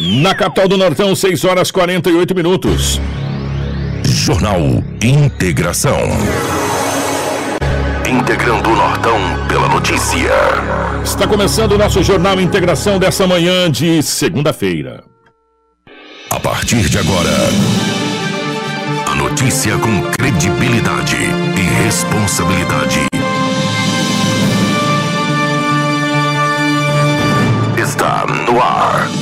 Na capital do Nortão, 6 horas 48 minutos. Jornal Integração. Integrando o Nortão pela notícia. Está começando o nosso Jornal Integração dessa manhã de segunda-feira. A partir de agora, a notícia com credibilidade e responsabilidade. Está no ar.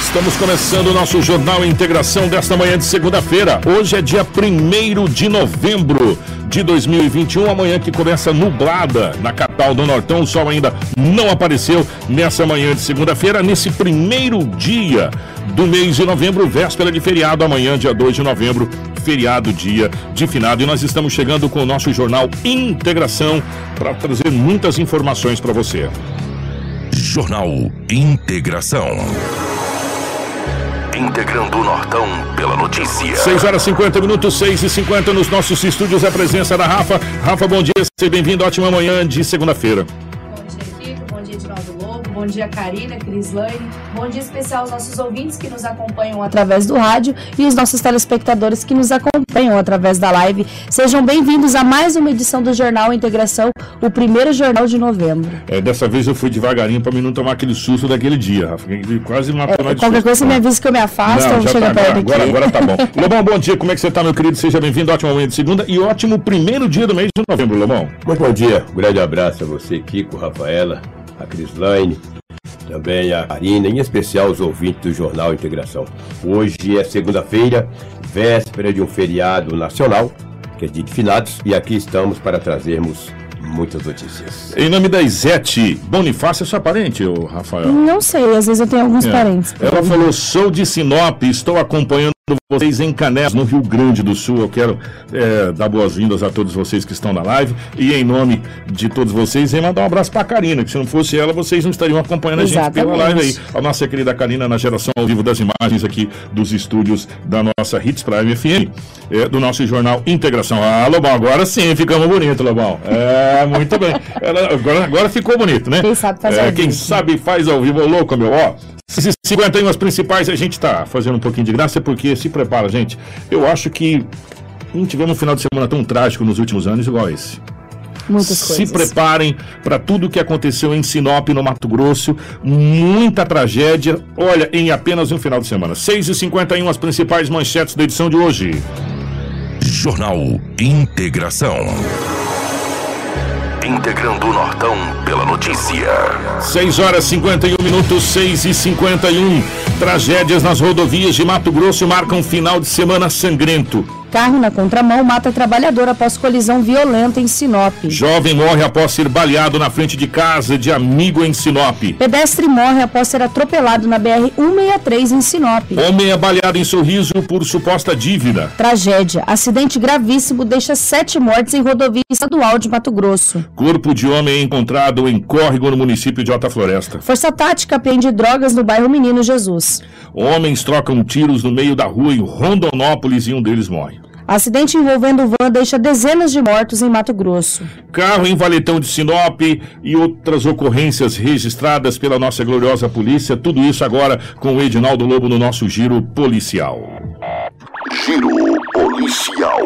Estamos começando o nosso Jornal Integração desta manhã de segunda-feira. Hoje é dia 1 de novembro de 2021, amanhã que começa nublada na capital do Nortão. O sol ainda não apareceu nessa manhã de segunda-feira, nesse primeiro dia do mês de novembro, véspera de feriado, amanhã, dia 2 de novembro, feriado, dia de finado. E nós estamos chegando com o nosso Jornal Integração para trazer muitas informações para você. Jornal Integração. Integrando o Nortão pela notícia. 6 horas 50 minutos, 6 e 50 nos nossos estúdios. A presença da Rafa. Rafa, bom dia, seja bem-vindo. Ótima manhã de segunda-feira. Bom dia, Karina, Crislane. Bom dia especial aos nossos ouvintes que nos acompanham através do rádio e os nossos telespectadores que nos acompanham através da live. Sejam bem-vindos a mais uma edição do Jornal Integração, o primeiro jornal de novembro. É, dessa vez eu fui devagarinho para mim não tomar aquele susto daquele dia, Rafa. Quase matou É, qualquer susto. coisa você me avisa que eu me afasto ou já chega tá, perto agora, aqui. agora, agora tá bom. Lobão, bom dia. Como é que você tá, meu querido? Seja bem-vindo. Ótima manhã de segunda e ótimo primeiro dia do mês de novembro, Lobão. Muito bom dia, um grande abraço a você, Kiko, Rafaela, a Crislaine, também a Karina, em especial os ouvintes do Jornal Integração. Hoje é segunda-feira, véspera de um feriado nacional, que é dia de finados, e aqui estamos para trazermos muitas notícias. Em nome da Isete Bonifácio, é sua parente, Rafael? Não sei, às vezes eu tenho alguns É. parentes. Ela falou: sou de Sinop, estou acompanhando vocês em Canés, no Rio Grande do Sul. Eu quero é, dar boas-vindas a todos vocês que estão na live e, em nome de todos vocês, em mandar um abraço para a Karina, que se não fosse ela, vocês não estariam acompanhando a gente pela live aí. Exatamente. A nossa querida Karina na geração ao vivo das imagens aqui dos estúdios da nossa Hits Prime FM, é, do nosso jornal Integração. Ah, Lobão, agora sim ficamos bonitos, Lobão. É, muito bem. Ela- agora, agora ficou bonito, né? Quem sabe faz é, ao Quem vivo. sabe faz ao vivo, Ô, louco, meu. Ó, esses 51 as principais, a gente tá fazendo um pouquinho de graça, porque se prepara, gente. Eu acho que não tivemos um final de semana tão trágico nos últimos anos igual esse. Muitas Se coisas. preparem para tudo o que aconteceu em Sinop, no Mato Grosso. Muita tragédia. Olha, em apenas um final de semana. 6h51, as principais manchetes da edição de hoje. Jornal Integração. Integrando o Nortão pela notícia. 6 horas 51 minutos, 6 e 51. Tragédias nas rodovias de Mato Grosso marcam final de semana sangrento. Carro na contramão mata trabalhador após colisão violenta em Sinop. Jovem morre após ser baleado na frente de casa de amigo em Sinop. Pedestre morre após ser atropelado na BR-163 em Sinop. Homem é baleado em sorriso por suposta dívida. Tragédia. Acidente gravíssimo deixa sete mortes em rodovia estadual de Mato Grosso. Corpo de homem é encontrado em córrego no município de Alta Floresta. Força Tática apreende drogas no bairro Menino Jesus. Homens trocam tiros no meio da rua em Rondonópolis e um deles morre. Acidente envolvendo van deixa dezenas de mortos em Mato Grosso. Carro em Valetão de Sinop e outras ocorrências registradas pela nossa gloriosa polícia. Tudo isso agora com o Edinaldo Lobo no nosso giro policial. Giro policial.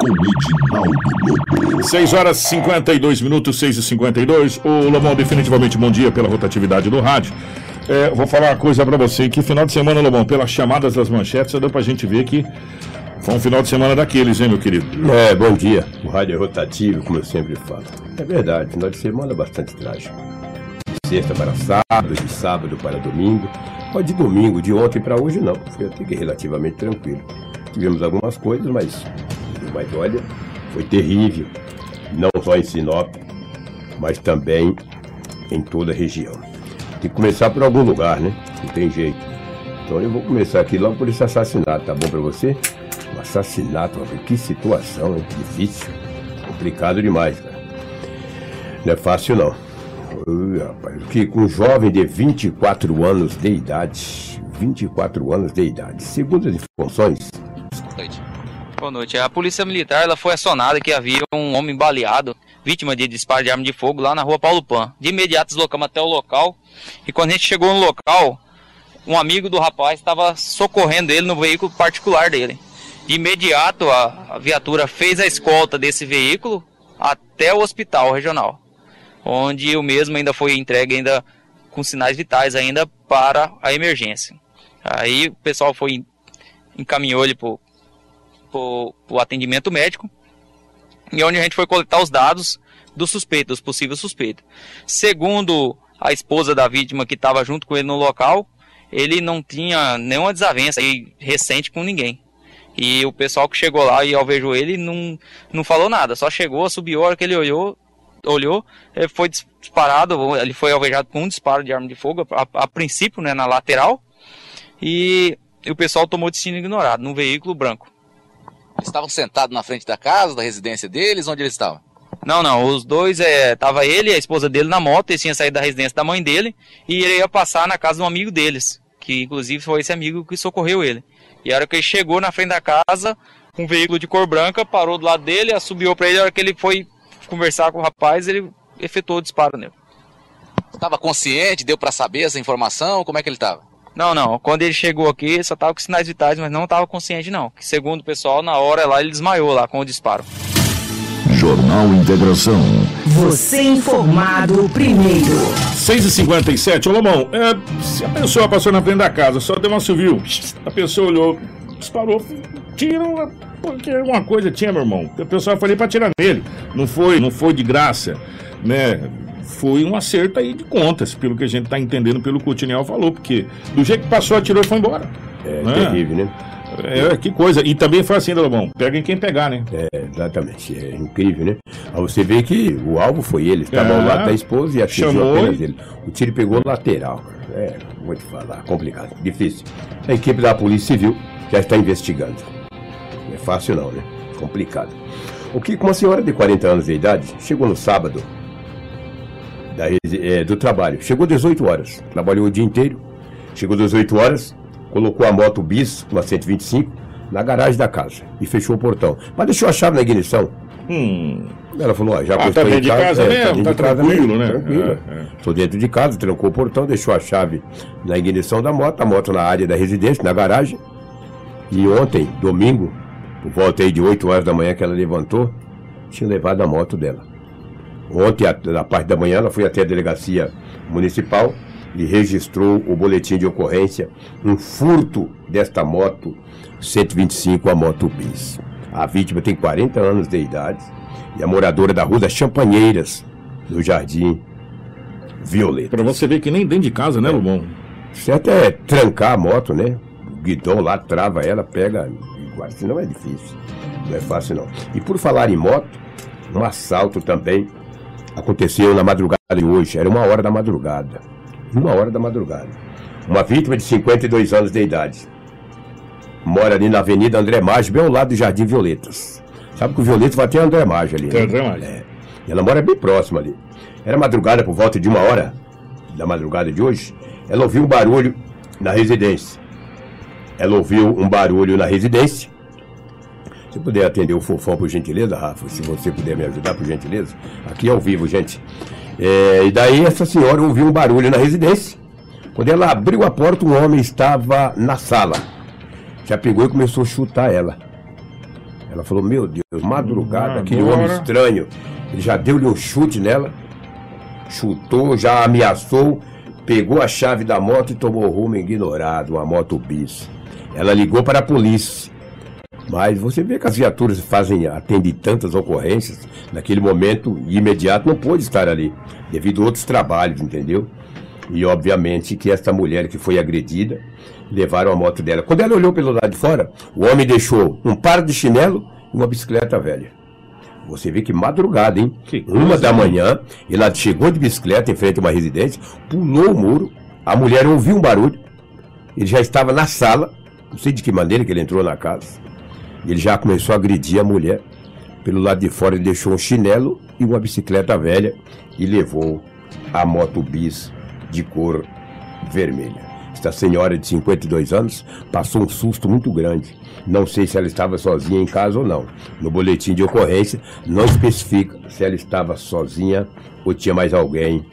Com Edinaldo Lobo. 6 horas 52 minutos, 6 e 52. Ô Lomão, definitivamente bom dia pela rotatividade do rádio. É, vou falar uma coisa pra você, que final de semana, Lomão, pelas chamadas das manchetes, só deu pra gente ver que foi um final de semana daqueles, hein, meu querido? É, bom dia. O rádio é rotativo, como eu sempre falo. É verdade, final de semana é bastante trágico. De sexta para sábado, de sábado para domingo. Ou de domingo, de ontem para hoje não. Foi até que relativamente tranquilo. Tivemos algumas coisas, mas, mas olha, foi terrível. Não só em Sinop, mas também em toda a região. Tem que começar por algum lugar, né? Não tem jeito. Então eu vou começar aqui logo por esse assassinato, tá bom pra você? Um assassinato, que situação, hein? Difícil. Complicado demais, cara. Não é fácil não. Ui, rapaz, que um jovem de 24 anos de idade. 24 anos de idade. Segundo as informações. Boa noite. Boa noite. A polícia militar ela foi acionada que havia um homem baleado, vítima de disparo de arma de fogo lá na rua Paulo Pan. De imediato deslocamos até o local e quando a gente chegou no local, um amigo do rapaz estava socorrendo ele no veículo particular dele. De imediato, a, a viatura fez a escolta desse veículo até o hospital regional, onde o mesmo ainda foi entregue ainda com sinais vitais ainda para a emergência. Aí o pessoal foi encaminhou ele para o atendimento médico e onde a gente foi coletar os dados do suspeito, dos possíveis suspeitos. Segundo a esposa da vítima que estava junto com ele no local, ele não tinha nenhuma desavença recente com ninguém. E o pessoal que chegou lá e alvejou ele não, não falou nada, só chegou, subiu, a hora que ele olhou, olhou, foi disparado, ele foi alvejado com um disparo de arma de fogo, a, a princípio, né, na lateral, e, e, o pessoal tomou destino ignorado, num veículo branco. Eles estavam sentados na frente da casa, da residência deles, onde eles estavam? Não, não, os dois, é, tava ele e a esposa dele na moto, eles tinham saído da residência da mãe dele, e ele ia passar na casa de um amigo deles, que inclusive foi esse amigo que socorreu ele. E a hora que ele chegou na frente da casa, um veículo de cor branca parou do lado dele, assobiou para ele, a hora que ele foi conversar com o rapaz, ele efetuou o disparo nele. Estava consciente, deu para saber essa informação, como é que ele estava? Não, não. Quando ele chegou aqui, só estava com sinais vitais, mas não estava consciente, não. Que segundo o pessoal, na hora lá, ele desmaiou lá com o disparo. Jornal Integração. Você informado primeiro. 6h57, ô Lomão, é, se a pessoa passou na frente da casa, só deu uma civil, a pessoa olhou, disparou, tira, porque alguma coisa tinha, meu irmão. A pessoa foi ali pra tirar nele. Não foi, não foi de graça, né? Foi um acerto aí de contas, pelo que a gente tá entendendo, pelo que o Tiniel falou, porque do jeito que passou, atirou e foi embora. É né? terrível, né? É, que coisa. E também foi assim, Lobão. Pega em quem pegar, né? É, exatamente. É incrível, né? Aí você vê que o alvo foi ele. Estava É. ao lado da esposa e atingiu apenas e- ele. O tiro pegou lateral. É, vou te falar. Complicado. Difícil. A equipe da Polícia Civil já está investigando. Não é fácil não, né? Complicado. O que com uma senhora de 40 anos de idade chegou no sábado da é, do trabalho. Chegou 18 horas. Trabalhou o dia inteiro. Chegou 18 horas, colocou a moto bis, uma 125, na garagem da casa e fechou o portão. Mas deixou a chave na ignição. Hum. Ela falou, ó, já Ah, tá estou em dentro de casa é, mesmo, tá casa tranquilo, né? Tranquilo. É, é. Estou dentro de casa, trancou o portão, deixou a chave na ignição da moto, a moto na área da residência, na garagem. E ontem, domingo, por volta aí de 8 horas da manhã que ela levantou, tinha levado a moto dela. Ontem, na parte da manhã, ela foi até a delegacia municipal e registrou o boletim de ocorrência, um furto desta moto 125, a moto bis. A vítima tem 40 anos de idade e é moradora da Rua das Champanheiras, no Jardim Violeta. Pra você ver que nem dentro de casa, né, Lobão? Certo é trancar a moto, né? O guidão lá trava ela, pega guarda. Senão é difícil. Não é fácil não. E por falar em moto, um assalto também aconteceu na madrugada de hoje. Era uma hora da madrugada. Uma hora da madrugada. Uma vítima de 52 anos de idade. Mora ali na Avenida André Maggi, bem ao lado do Jardim Violetas. Sabe que o Violetas vai até André Maggi ali. Tem né? André Maggi. É. Ela mora bem próxima ali. Era madrugada, por volta de uma hora da madrugada de hoje, ela ouviu um barulho na residência. Ela ouviu um barulho na residência. Se puder atender o fofão, por gentileza, Rafa, se você puder me ajudar, por gentileza. Aqui ao vivo, gente. É, e daí essa senhora ouviu um barulho na residência. Quando ela abriu a porta, um homem estava na sala. Já pegou e começou a chutar ela. Ela falou, meu Deus, madrugada, aquele Agora. homem estranho. Ele já deu-lhe um chute nela, chutou, já ameaçou, pegou a chave da moto e tomou rumo ignorado, uma moto bis. Ela ligou para a polícia. Mas você vê que as viaturas fazem, atendem tantas ocorrências, naquele momento imediato não pôde estar ali, devido a outros trabalhos, entendeu? E obviamente que esta mulher que foi agredida, levaram a moto dela. Quando ela olhou pelo lado de fora, o homem deixou um par de chinelo e uma bicicleta velha. Você vê que madrugada, hein? Que Uma da manhã, ela chegou de bicicleta em frente a uma residência, pulou o muro, a mulher ouviu um barulho, Ele já estava na sala, não sei de que maneira que ele entrou na casa. Ele já começou a agredir a mulher. Pelo lado de fora ele deixou um chinelo e uma bicicleta velha e levou a moto bis de cor vermelha. Esta senhora de 52 anos passou um susto muito grande. Não sei se ela estava sozinha em casa ou não. No boletim de ocorrência não especifica se ela estava sozinha ou tinha mais alguém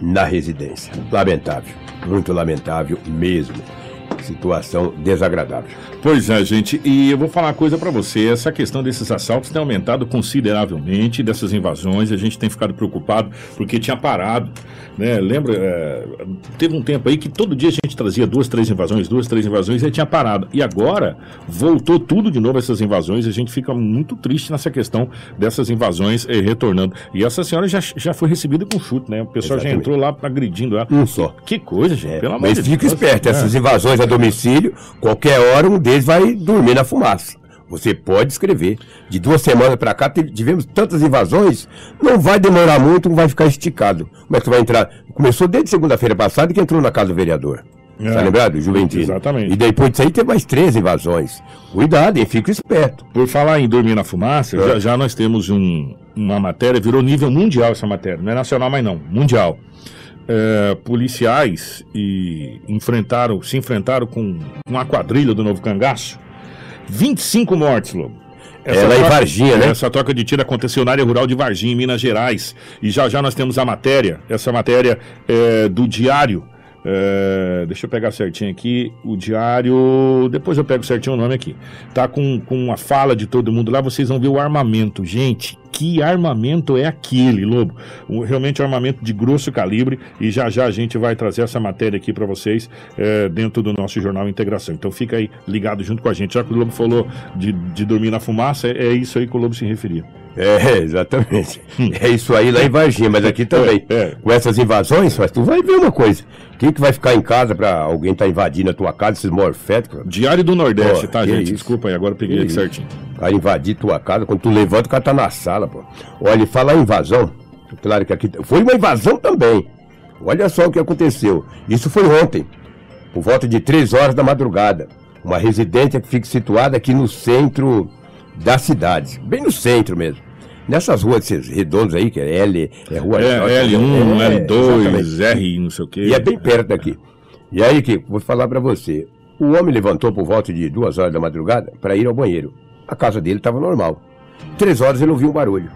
na residência. Lamentável, muito lamentável mesmo. Situação desagradável. Pois é, gente, e eu vou falar uma coisa para você. Essa questão desses assaltos tem aumentado consideravelmente, dessas invasões, a gente tem ficado preocupado porque tinha parado, né? Lembra, é, teve um tempo aí que todo dia a gente trazia duas, três invasões, duas, três invasões e tinha parado. E agora voltou tudo de novo essas invasões, a gente fica muito triste nessa questão dessas invasões eh, retornando. E essa senhora já, já foi recebida com chute, né? O pessoal já Exatamente. entrou lá agredindo ela. Um só. Que coisa, gente, É, pelo amor mas de fica Deus. esperto, É. essas invasões a domicílio, qualquer hora um deles vai dormir na fumaça. Você pode escrever. De duas semanas pra cá tivemos tantas invasões, não vai demorar muito, não vai ficar esticado. Como é que vai entrar? Começou desde segunda-feira passada que entrou na casa do vereador. É. Tá lembrado? Juventino. Exatamente. E depois disso aí teve mais três invasões. Cuidado, hein? Fica esperto. Por falar em dormir na fumaça, É. já, já nós temos um- uma matéria, virou nível mundial essa matéria, não é nacional mais não, mundial. É, policiais e enfrentaram, se enfrentaram com uma quadrilha do Novo Cangaço. 25 mortes, Lobo. É lá em Varginha, né? Essa troca de tiro aconteceu na área rural de Varginha, em Minas Gerais. E já já nós temos a matéria, essa matéria é, do Diário. É, deixa eu pegar certinho aqui. O Diário. Depois eu pego certinho o nome aqui. Tá com, com a fala de todo mundo lá. Vocês vão ver o armamento. Gente, que armamento é aquele, Lobo? Um- realmente um armamento de grosso calibre. E já já a gente vai trazer essa matéria aqui para vocês é, dentro do nosso jornal Integração. Então fica aí ligado junto com a gente. Já que o Lobo falou de, de dormir na fumaça, é, é isso aí que o Lobo se referia. É, exatamente. É isso aí lá em Varginha, mas aqui também. Hum. É, é. Com essas invasões, mas tu vai ver uma coisa. Quem que vai ficar em casa pra alguém tá invadindo a tua casa, esses morféticos? Diário do Nordeste, Pô, tá, gente? isso. Desculpa aí, agora eu peguei Que certinho. Vai invadir tua casa, quando tu levanta, o cara tá na sala, pô. Olha, e falar em invasão, claro que aqui foi uma invasão também. Olha só o que aconteceu. Isso foi ontem, por volta de 3 horas da madrugada. Uma residência que fica situada aqui no centro da cidade, bem no centro mesmo. Nessas ruas esses redondos aí, que é L, é rua É, L1, É, exatamente. L2, R, não sei o quê. E é bem perto daqui. E aí, que vou falar pra você. O homem levantou por volta de duas horas da madrugada para ir ao banheiro. A casa dele estava normal. Três horas ele ouviu um barulho.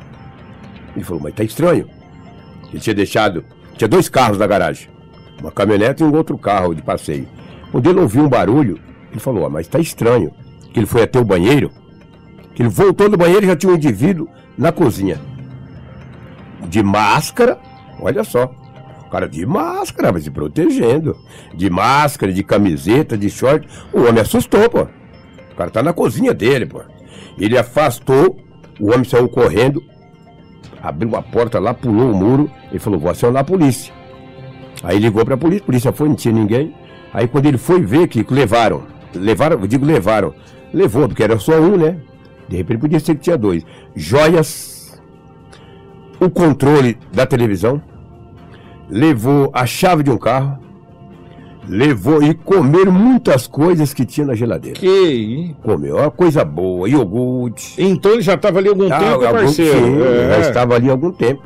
Ele falou, mas tá estranho. Ele tinha deixado. Tinha dois carros na garagem. Uma caminhonete e um outro carro de passeio. Quando ele ouviu um barulho, ele falou, ah, mas tá estranho. Que ele foi até o banheiro. Que ele voltou do banheiro e já tinha um indivíduo na cozinha. De máscara, olha só. O cara de máscara, mas se protegendo. De máscara, de camiseta, de short. O homem assustou, pô. O cara tá na cozinha dele, pô. Ele afastou, o homem saiu correndo, abriu a porta lá, pulou o muro e falou: Vou acionar a polícia. Aí ligou pra polícia, a polícia foi, não tinha ninguém. Aí quando ele foi ver que levaram, levaram, eu digo levaram, levou, porque era só um, né? De repente podia ser que tinha dois. Joias, o controle da televisão, levou a chave de um carro, levou e comeram muitas coisas que tinha na geladeira. Que Comeu uma coisa boa, iogurte. Então ele já estava ali algum Ah, tempo, algum- parceiro. sim, É. Já estava ali algum tempo.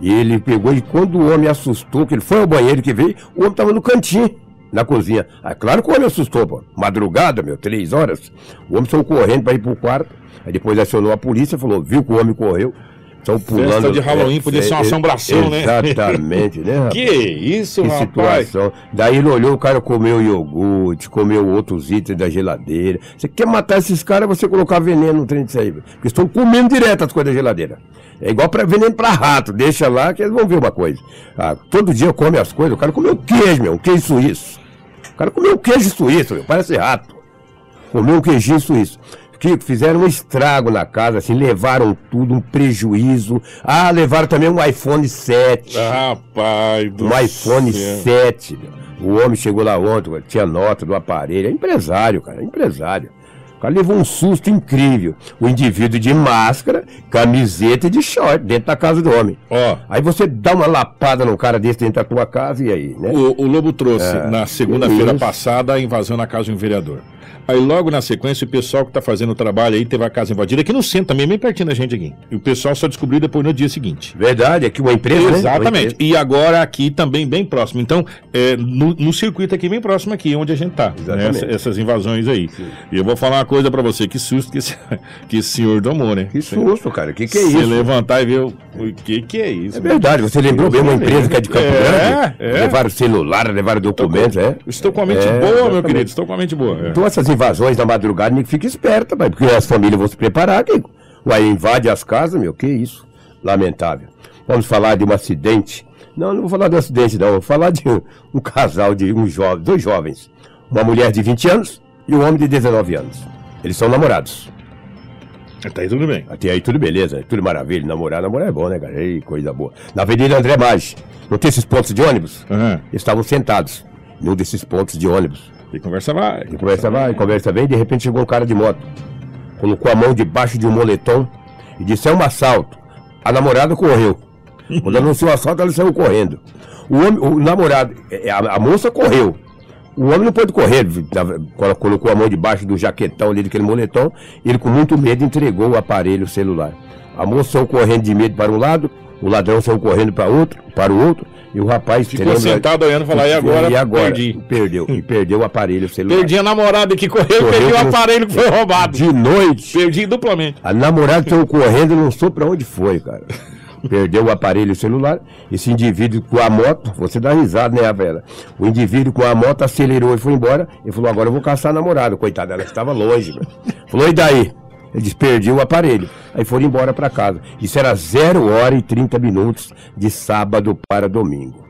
E ele pegou e quando o homem assustou, que ele foi ao banheiro que veio, o homem estava no cantinho, na cozinha. Ah, claro que o homem assustou, pô. Madrugada, meu, três horas. O homem saiu correndo para ir pro quarto. Aí depois acionou a polícia, falou, viu que o homem correu. Saiu pulando. de Halloween podia ser uma assombração, né? Exatamente, né, rapaz? Que isso, Que rapaz? situação. Daí ele olhou, o cara comeu iogurte, comeu outros itens da geladeira. Você quer matar esses caras, você colocar veneno no trem disso aí. velho. Porque estão comendo direto as coisas da geladeira. É igual pra veneno pra rato. Deixa lá que eles vão ver uma coisa. Ah, todo dia come as coisas. O cara comeu queijo, meu. Um queijo suíço. O cara comeu queijo suíço, meu. Parece rato. Comeu um queijinho suíço. Que fizeram um estrago na casa, assim, levaram tudo, um prejuízo. Ah, levaram também um iPhone 7. Rapaz do Um iPhone céu. 7. meu. O homem chegou lá ontem, tinha nota do aparelho. É empresário, cara, é empresário. O cara levou um susto incrível. O indivíduo de máscara, camiseta e de short dentro da casa do homem. Ó, Aí você dá uma lapada num cara desse dentro da tua casa e aí, né? o, o Lobo trouxe É, na segunda-feira passada a invasão na casa de um vereador. Aí logo na sequência o pessoal que tá fazendo o trabalho aí teve a casa invadida aqui no centro também, bem pertinho da gente aqui. E o pessoal só descobriu depois no dia seguinte. Verdade, aqui uma empresa, né? Uma Exatamente. empresa. E agora aqui também bem próximo. Então, é, no, no circuito aqui bem próximo aqui, onde a gente tá. né, Exatamente. essa- essas invasões aí. E eu vou falar uma coisa pra você, que susto que esse, que esse senhor tomou, né? Que susto, cara. Que que é Se isso? levantar e ver o, o que que é isso. É verdade, você lembrou bem uma empresa que é de Campo É, Grande? é. Levaram celular, levaram documentos, é? Estou com a mente É, boa, meu exatamente. querido. Estou com a mente boa. é. Então essas invasões na madrugada, nego fica esperto, pai, porque as famílias vão se preparar, Kiko. Uai, invade as casas, meu, que isso? Lamentável. Vamos falar de um acidente. Não, não vou falar de um acidente, não. Vou falar de um, um casal de um jovem, dois jovens. Uma mulher de 20 anos e um homem de 19 anos. Eles são namorados. Tá aí tudo bem. Até aí tudo beleza, tudo maravilha. Namorar, namorar é bom, né, cara? Ei, coisa boa. Na Avenida André Maggi, não tem esses pontos de ônibus? Eles estavam sentados num desses pontos de ônibus. E conversa vai. E conversa vai, conversa vem, de repente chegou um cara de moto. Colocou a mão debaixo de um moletom e disse, é um assalto. A namorada correu. Quando anunciou o assalto, ela saiu correndo. O, homem, o namorado, é, a, a moça correu. O homem não pôde correr, colocou a mão debaixo do jaquetão ali daquele moletom, ele com muito medo entregou o aparelho celular. A moça saiu correndo de medo para um lado, o ladrão saiu correndo para outro, para o outro, e o rapaz Ficou tremendo- sentado olhando e falar, e agora? E agora? Perdi. Perdeu. E perdeu o aparelho celular. Perdi a namorada que correu, Correu perdi o aparelho que foi roubado. De noite, Perdi duplamente. a namorada saiu correndo e não soube pra onde foi, cara. Perdeu o aparelho celular. Esse indivíduo com a moto, você dá risada, né, Vela? O indivíduo com a moto acelerou e foi embora. Ele falou: agora eu vou caçar a namorada. Coitada, ela estava longe. velho. Falou: e daí? Ele disse: perdi o aparelho. Aí foram embora pra casa. Isso era 0 hora e 30 minutos de sábado para domingo.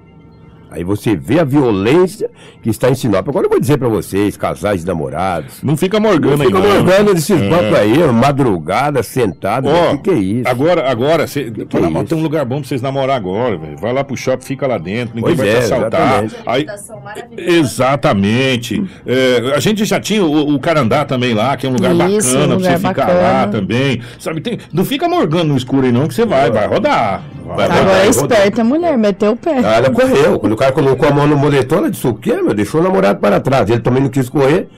Aí você vê a violência que está em Sinop. Agora eu vou dizer pra vocês, casais de namorados. Não fica morgando aí, Fica não. morgando desses bancos aí, madrugada, sentado. Ó, O que, que é isso? Agora, agora, cê, fala, é "Mas isso? tem um lugar bom pra vocês namorar agora, velho. Vai lá pro shopping, fica lá dentro, ninguém Pois vai é, te assaltar. exatamente. Aí, exatamente. É, a gente já tinha o, o Carandá também lá, que é um lugar Isso, bacana um pra você lugar ficar bacana. lá também. Sabe, tem, não fica morgando no escuro aí não, que você vai, vai rodar. Vai. Agora é esperta a mulher, meteu o pé. Ah, Ela correu. Quando o cara colocou a mão no moletom, ela disse: o quê, meu? Deixou o namorado para trás. Ele também não quis correr.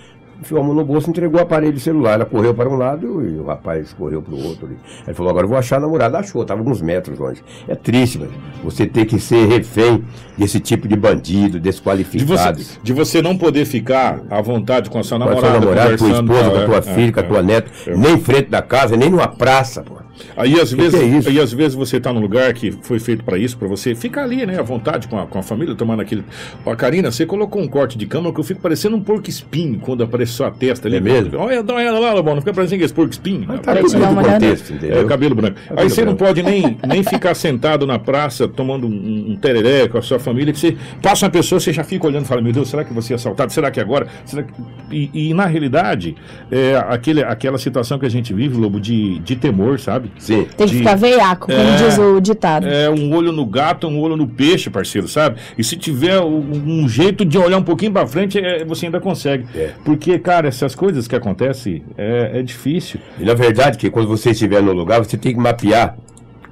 Enfiou a mão no bolso e entregou o aparelho celular. Ela correu para um lado e o rapaz correu para o outro. ali. Ele falou: agora eu vou achar a namorada. Achou, estava alguns metros longe. É triste, velho. Você ter que ser refém desse tipo de bandido, De desqualificado. você, de você não poder ficar à vontade com a sua Com a namorada, sua namorada, tua conversando, esposa, com a é, tua é, filha, com a é. tua neta, É. nem em frente da casa, nem numa praça, pô. Aí às vezes, é aí às vezes você tá num lugar que foi feito pra isso, pra você ficar ali, né, à vontade com a, com a família, tomando aquele. Ó, Karina, você colocou um corte de câmera que eu fico parecendo um porco espinho quando aparece sua testa ali. É mesmo? Olha, dá uma olhada lá, Lobão, não fica parecendo esse porco espinho. Mas tá contexto, É, entendeu? cabelo branco. Cabelo Aí você não branco. pode nem, nem ficar sentado na praça tomando um, um tereré com a sua família, que você passa uma pessoa, você já fica olhando e fala, meu Deus, será que você é assaltado? Será que agora? Será que... E, e, na realidade, é aquele, aquela situação que a gente vive, Lobo, de, de temor, sabe? Sim. Tem que de- ficar veiaco, como É. diz o ditado. É um olho no gato, um olho no peixe, parceiro, sabe? E se tiver um, um jeito de olhar um pouquinho pra frente, é, você ainda consegue. É. Porque, cara, essas coisas que acontecem é, é difícil. E na verdade, que quando você estiver no lugar, você tem que mapear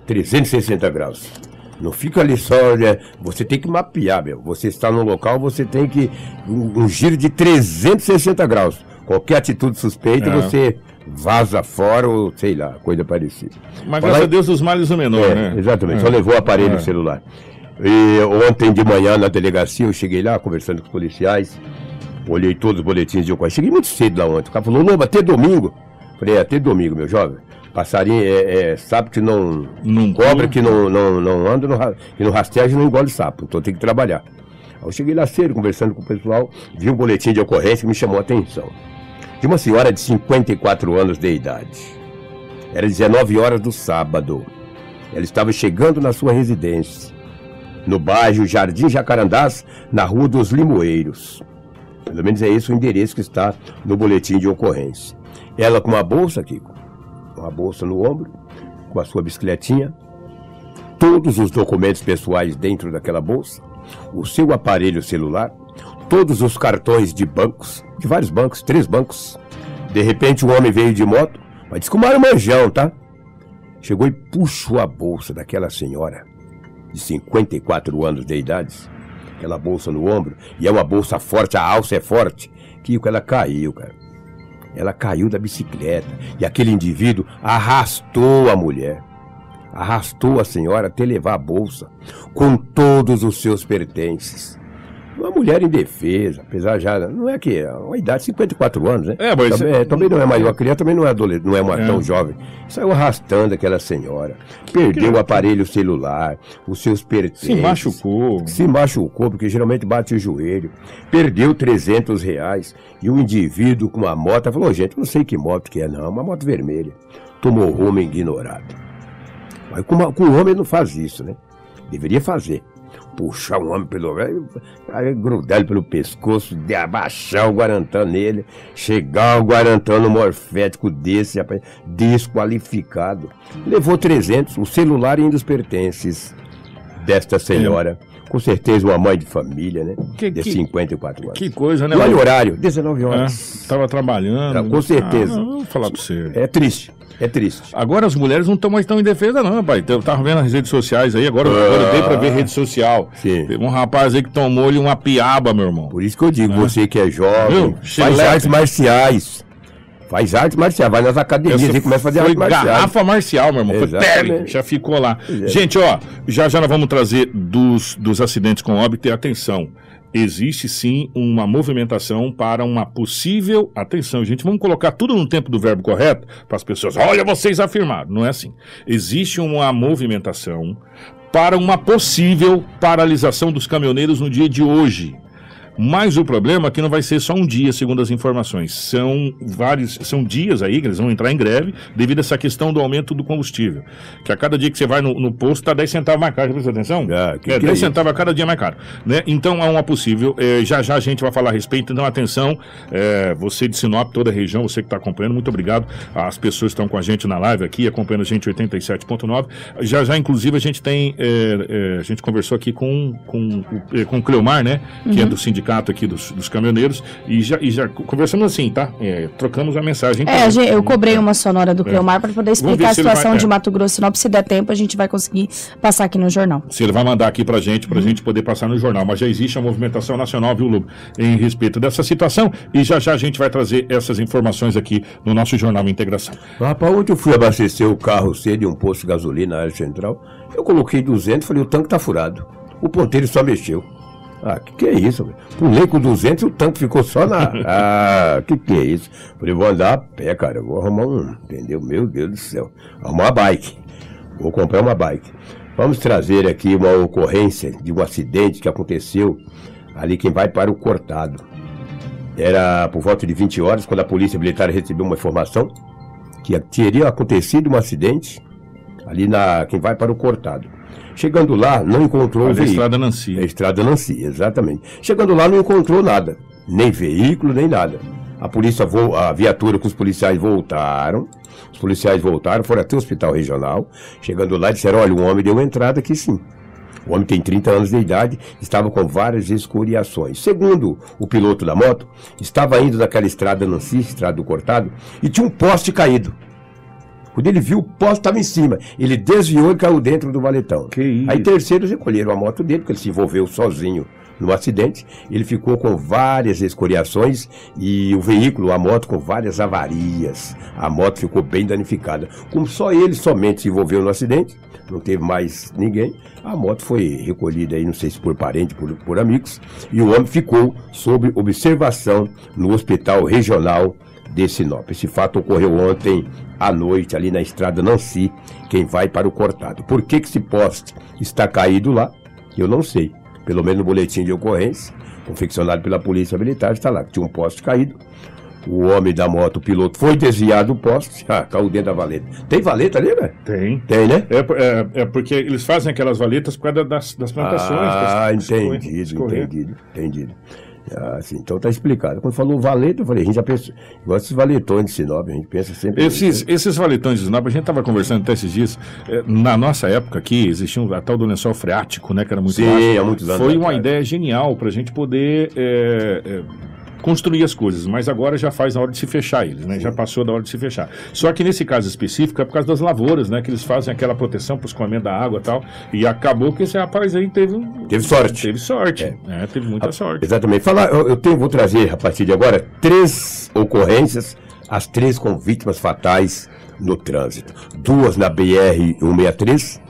360 graus. Não fica ali só, né? você tem que mapear, meu. Você está no local, você tem que. Um, um giro de 360 graus. Qualquer atitude suspeita, É. você vaza fora ou sei lá, coisa parecida. Mas graças a Deus, os males o menor, É, né? Exatamente, É. só levou o aparelho É. celular. E ontem de manhã na delegacia, eu cheguei lá conversando com os policiais, olhei todos os boletins de ocorrência. Cheguei muito cedo lá ontem. O cara falou, Lobo, até domingo. Falei, é, até domingo, meu jovem. Passarinho é, é sapo que não, Não cobra, que não, não, não anda, não, que não rasteja e não engole sapo. Então tem que trabalhar. Aí eu cheguei lá cedo, conversando com o pessoal, vi um boletim de ocorrência que me chamou a atenção. De uma senhora de 54 anos de idade. Era 19 horas do sábado. Ela estava chegando na sua residência, no bairro Jardim Jacarandás, na Rua dos Limoeiros. Pelo menos é esse o endereço que está no boletim de ocorrência. Ela com uma bolsa, Kiko, uma bolsa no ombro, com a sua bicicletinha, todos os documentos pessoais dentro daquela bolsa, o seu aparelho celular, todos os cartões de bancos, de vários bancos, três bancos, De repente o homem veio de moto, mas disse que o marmanjão, tá? Chegou e puxou a bolsa daquela senhora de 54 anos de idade, aquela bolsa no ombro, e é uma bolsa forte, a alça é forte, que ela caiu, cara. Ela caiu da bicicleta e aquele indivíduo arrastou a mulher. Arrastou a senhora até levar a bolsa com todos os seus pertences. Uma mulher indefesa, apesar já. Não é que. é Uma idade, 54 anos, né? É, mas- Também, também não é mais uma criança, também não é adolescente, não é uma É. tão jovem. Saiu arrastando aquela senhora. Perdeu o aparelho celular, os seus pertences. Se machucou. Se machucou, porque geralmente bate o joelho. Perdeu 300 reais. E o indivíduo com uma moto falou: gente, não sei que moto que é, não. Uma moto vermelha. Tomou rumo ignorado. Mas com, uma- com o homem não faz isso, né? Deveria fazer. Puxar um homem pelo. aí Grudar ele pelo pescoço, abaixar o guarantã nele, chegar o guarantã no morfético desse, rapaz, desqualificado. Levou 300, o celular e ainda os pertences desta senhora. Com certeza uma mãe de família, né? Que- de que- 54 anos. Que coisa, né? E olha o horário, 19 É, horas. tava trabalhando. Tá, com certeza. Ah, vou falar pra você. É triste, é triste. Agora as mulheres não estão mais tão indefesas, não, rapaz. Eu tava vendo as redes sociais aí, agora, agora eu dei pra ver rede social. Sim. Teve um rapaz aí que tomou-lhe uma piaba, meu irmão. Por isso que eu digo, você que é jovem, Viu? faz artes marciais. Faz artes marciais, vai nas academias Essa e começa a fazer foi artes marciais. garrafa marcial, meu irmão. Foi tele, já ficou lá. é. Gente, ó, já já nós vamos trazer dos, dos acidentes com óbito e atenção. Existe sim uma movimentação para uma possível. Atenção, gente, vamos colocar tudo no tempo do verbo correto para as pessoas. Olha, vocês afirmaram. Não é assim. Existe uma movimentação para uma possível paralisação dos caminhoneiros no dia de hoje. Mas o problema é que não vai ser só um dia, segundo as informações. São vários, são dias aí que eles vão entrar em greve devido a essa questão do aumento do combustível. Que a cada dia que você vai no, no posto tá 10 centavos mais caro, já prestou atenção? Ah, que é, que é 10 isso? centavos a cada dia mais caro. Né? Então há uma possível. eh, já já a gente vai falar a respeito. Então atenção, eh, você de Sinop, toda a região, você que está acompanhando, muito obrigado. As pessoas que estão com a gente na live aqui, acompanhando a gente 87.9. Já já, inclusive, a gente tem. eh, a gente conversou aqui com, com, o- com o Cleomar, né? Que é do sindicato aqui dos, dos caminhoneiros. E já, e já conversamos assim, tá? Eh, trocamos a mensagem. É, a gente- eu cobrei É. uma sonora do Cleomar para poder explicar a ele vai- situação é. de Mato Grosso e Sinop. Se der tempo, a gente vai conseguir passar aqui no jornal. Se ele vai mandar aqui pra gente, pra gente poder passar no jornal. Mas já existe a movimentação nacional, viu, Lobo, em respeito dessa situação. E já já a gente vai trazer essas informações aqui no nosso Jornal Integração. Rapaz, ontem eu fui abastecer o carro cedo em um posto de gasolina na área central. Eu coloquei 200 falei, o tanque tá furado. O ponteiro só mexeu. Ah, que que é isso? Pulei com 200 e o tanque ficou só na... Ah, que que é isso? Falei, vou andar a pé, cara. Vou arrumar um... Entendeu? Meu Deus do céu. Arrumar uma bike. Vou comprar uma bike. Vamos trazer aqui uma ocorrência de um acidente que aconteceu ali quem vai para o cortado. Era por volta de 20 horas, quando a polícia militar recebeu uma informação que teria acontecido um acidente ali na quem vai para o cortado. Chegando lá, não encontrou o veículo. Estrada Nancy. É a Estrada Nancy, exatamente. Chegando lá, não encontrou nada. Nem veículo, nem nada. A polícia, vo- a viatura com os policiais voltaram. Os policiais voltaram, foram até o hospital regional. Chegando lá, disseram: olha, um homem deu entrada aqui sim. O homem tem 30 anos de idade, estava com várias escoriações. Segundo o piloto da moto, estava indo naquela estrada Nancy, estrada do cortado, e tinha um poste caído. Quando ele viu, o poste estava em cima. Ele desviou e caiu dentro do valetão. Que isso? Aí terceiros recolheram a moto dele, porque ele se envolveu sozinho no acidente. Ele ficou com várias escoriações e o veículo, a moto, com várias avarias. A moto ficou bem danificada. Como só ele somente se envolveu no acidente, não teve mais ninguém, a moto foi recolhida aí, não sei se por parente, por, por amigos, e o homem ficou sob observação no hospital regional de Sinop. Esse fato ocorreu ontem à noite, ali na estrada Nancy, quem vai para o cortado. Por que, que esse poste está caído lá? Eu não sei. Pelo menos no boletim de ocorrência, confeccionado pela Polícia Militar, está lá, que tinha um poste caído. O homem da moto, o piloto, foi desviado do poste, ah, caiu dentro da valeta. Tem valeta ali, velho? Tem. Tem, né? É, é- é porque eles fazem aquelas valetas por causa das, das plantações. Ah, entendido, entendido, entendido. Ah, sim, então tá explicado. Quando falou valeta, eu falei, a gente já pensa, igual esses valetões de Sinop, a gente pensa sempre. Esses, né? esses valetões de Sinop, a gente estava conversando até esses dias. eh, Na nossa época aqui, existia um, a tal do lençol freático, né? Que era muito Sim, vasto. há muitos anos Foi uma ideia genial para a gente poder eh, eh, construir as coisas, mas agora já faz na hora de se fechar eles, né? Já passou da hora de se fechar. Só que nesse caso específico é por causa das lavouras, né? Que eles fazem aquela proteção para o escoamento da água e tal. E acabou que esse rapaz aí teve. Teve sorte. Teve sorte. É. né? Teve muita sorte. Exatamente. Falar, eu, eu tenho, vou trazer a partir de agora três ocorrências, as três com vítimas fatais no trânsito. Duas na BR-163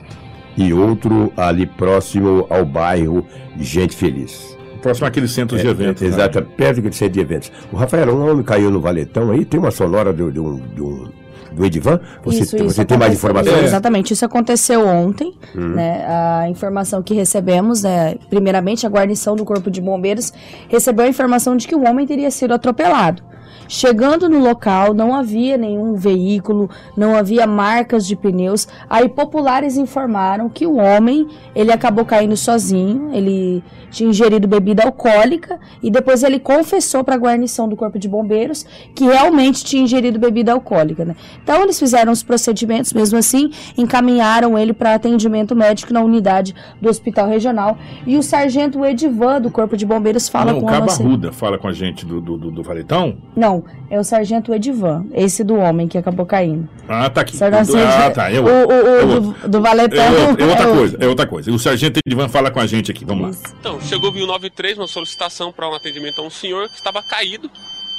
e outro ali próximo ao bairro Gente Feliz. Próximo àqueles centros de eventos. né? Exato, perto do centro de eventos. O Rafael, um homem caiu no valetão aí, tem uma sonora do, do, do, do Edivan? Você, Isso, isso você tem mais informações? Exatamente, isso aconteceu ontem, né? A informação que recebemos, né? Primeiramente, a guarnição do Corpo de Bombeiros recebeu a informação de que o homem teria sido atropelado. Chegando no local, não havia nenhum veículo, não havia marcas de pneus. Aí populares informaram que o homem, ele acabou caindo sozinho, ele tinha ingerido bebida alcoólica e depois ele confessou para a guarnição do Corpo de Bombeiros que realmente tinha ingerido bebida alcoólica, né? Então eles fizeram os procedimentos, mesmo assim, encaminharam ele para atendimento médico na unidade do Hospital Regional e o sargento Edivan do Corpo de Bombeiros fala Não, o com Cabo você. Arruda fala com a gente do, do, do, do Valetão. Não, é o sargento Edivan, esse do homem que acabou caindo. Ah, tá aqui. Sargento Ah, tá. É o, outro. o, o É do, do Valetão. É, outra, é outra é outro. coisa, é outra coisa. O sargento Edivan fala com a gente aqui, vamos lá. Isso. Então, chegou via 93 uma solicitação para um atendimento a um senhor que estava caído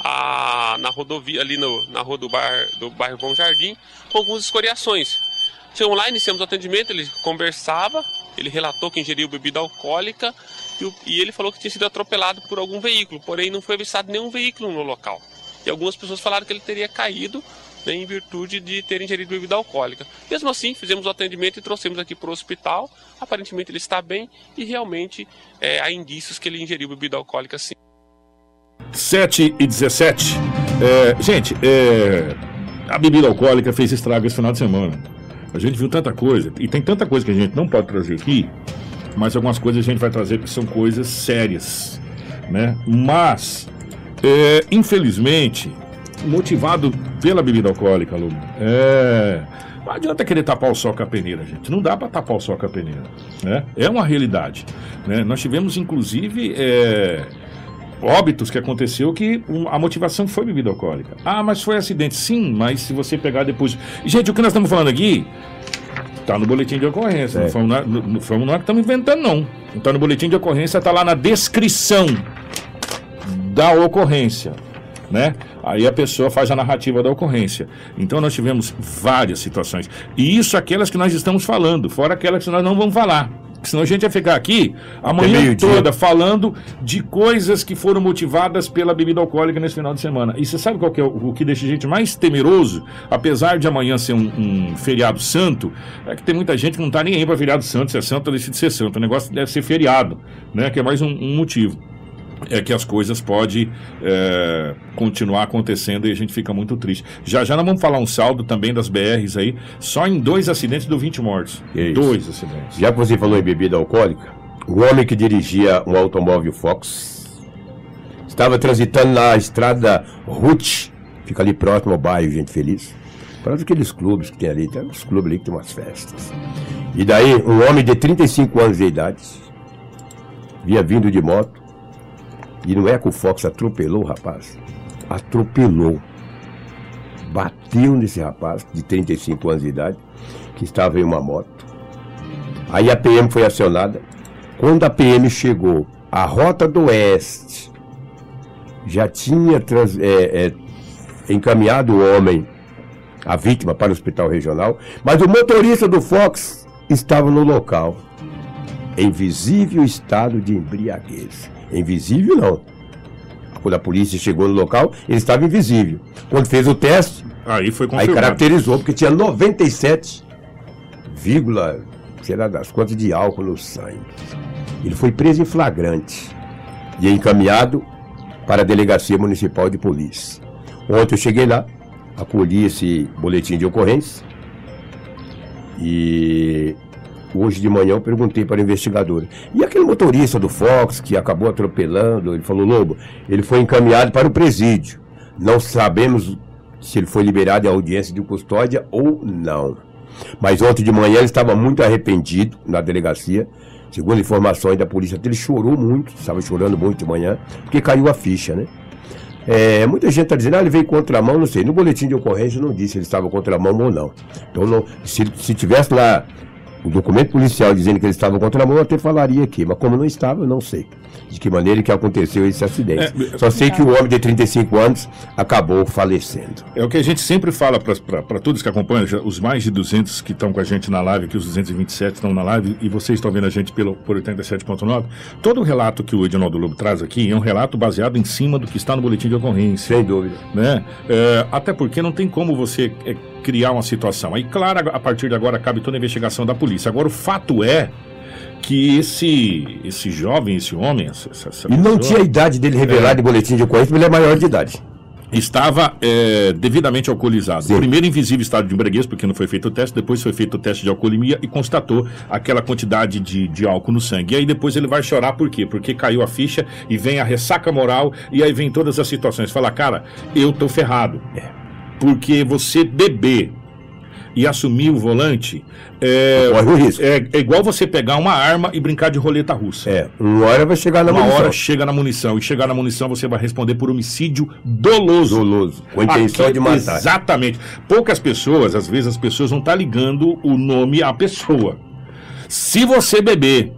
ah, na rodovia, ali no, na rua do, bar, do bairro Bom Jardim, com algumas escoriações. Chegamos lá, iniciamos o atendimento, ele conversava, ele relatou que ingeriu bebida alcoólica e, o- e ele falou que tinha sido atropelado por algum veículo, porém não foi avistado nenhum veículo no local. E algumas pessoas falaram que ele teria caído né, em virtude de ter ingerido bebida alcoólica. Mesmo assim, fizemos o atendimento e trouxemos aqui para o hospital. Aparentemente ele está bem e realmente é, há indícios que ele ingeriu bebida alcoólica sim. 7 e 17. É, gente, é, a bebida alcoólica fez estrago esse final de semana. A gente viu tanta coisa, e tem tanta coisa que a gente não pode trazer aqui, mas algumas coisas a gente vai trazer que são coisas sérias, né? Mas, é, infelizmente, motivado pela bebida alcoólica, Lu, é, não adianta querer tapar o sol com a peneira, gente. Não dá para tapar o sol com a peneira, né? É uma realidade, né? Nós tivemos, inclusive, é, óbitos que aconteceu que a motivação foi bebida alcoólica. Ah, mas foi acidente. Sim, mas se você pegar depois. Gente, o que nós estamos falando aqui tá no boletim de ocorrência. É. Não, fomos nós, não- não fomos nós que estamos inventando, não. Não tá no boletim de ocorrência, tá lá na descrição da ocorrência. Né? Aí a pessoa faz a narrativa da ocorrência. Então nós tivemos várias situações. E isso aquelas que nós estamos falando, fora aquelas que nós não vamos falar. Senão a gente vai ficar aqui a manhã meio-dia. toda falando de coisas que foram motivadas pela bebida alcoólica nesse final de semana. E você sabe qual que é o, o que deixa a gente mais temeroso? Apesar de amanhã ser um, um feriado santo, é que tem muita gente que não tá nem aí para feriado santo, se é santo deixa de ser santo. O negócio deve ser feriado, né? Que é mais um, um motivo. É que as coisas podem é, continuar acontecendo e a gente fica muito triste. Já já nós vamos falar um saldo também das BRs aí. Só em dois acidentes deu 20 mortos. Isso. Dois acidentes. Já que você falou em bebida alcoólica, o homem que dirigia um automóvel Fox estava transitando na estrada Ruth, fica ali próximo ao bairro Gente Feliz. Para aqueles clubes que tem ali, tem uns clubes ali que tem umas festas. E daí, um homem de 35 anos de idade, vinha vindo de moto, e não é que o Fox atropelou o rapaz, atropelou. Bateu nesse rapaz de 35 anos de idade, que estava em uma moto. Aí a PM foi acionada. Quando a PM chegou, a Rota do Oeste já tinha trans- é, é, encaminhado o homem, a vítima, para o hospital regional, mas o motorista do Fox estava no local, em visível estado de embriaguez. Em visível, não. Quando a polícia chegou no local, ele estava invisível. Quando fez o teste, Aí foi Aí confirmado. caracterizou, porque tinha 97, vírgula, sei lá das quantas de álcool no sangue. Ele foi preso em flagrante e encaminhado para a Delegacia Municipal de Polícia. Ontem eu cheguei lá, acolhi esse boletim de ocorrência e hoje de manhã eu perguntei para o investigador. E aquele motorista do Fox que acabou atropelando, ele falou, Lobo, ele foi encaminhado para o presídio. Não sabemos se ele foi liberado em audiência de custódia ou não. Mas ontem de manhã ele estava muito arrependido na delegacia. Segundo informações da polícia, ele chorou muito, estava chorando muito de manhã, porque caiu a ficha, né? É, muita gente está dizendo, ah, ele veio contramão, não sei. No boletim de ocorrência não disse se ele estava contramão ou não. Então, não, se, se tivesse lá o documento policial dizendo que ele estava contra a mão, eu até falaria aqui, mas como não estava, eu não sei de que maneira que aconteceu esse acidente. É, Só sei que o homem de 35 anos acabou falecendo. É o que a gente sempre fala para todos que acompanham, os mais de 200 que estão com a gente na live, que os 227 estão na live, e vocês estão vendo a gente pelo, por 87.9, todo o relato que o Edinaldo Lobo traz aqui é um relato baseado em cima do que está no boletim de ocorrência. Sem dúvida. Né? É, até porque não tem como você é, criar uma situação. Aí, claro, a partir de agora cabe toda a investigação da polícia. Agora, o fato é que esse esse jovem, esse homem, essa, essa e não tinha a idade dele revelar é, de boletim de ocorrência, mas ele é maior de idade. Estava é, devidamente alcoolizado. Sim. Primeiro em visível estado de embriaguez, porque não foi feito o teste, depois foi feito o teste de alcoolemia e constatou aquela quantidade de, de álcool no sangue. E aí depois ele vai chorar por quê? Porque caiu a ficha e vem a ressaca moral e aí vem todas as situações. Fala, cara, eu tô ferrado. É. Porque você beber e assumir o volante, é, o risco. É, é, igual você pegar uma arma e brincar de roleta russa. É, uma hora vai chegar na uma munição. Uma hora chega na munição. E chegar na munição você vai responder por homicídio doloso. Doloso, com a intenção Aqui, de matar. Exatamente. Poucas pessoas, às vezes as pessoas não estão tá ligando o nome à pessoa. Se você beber,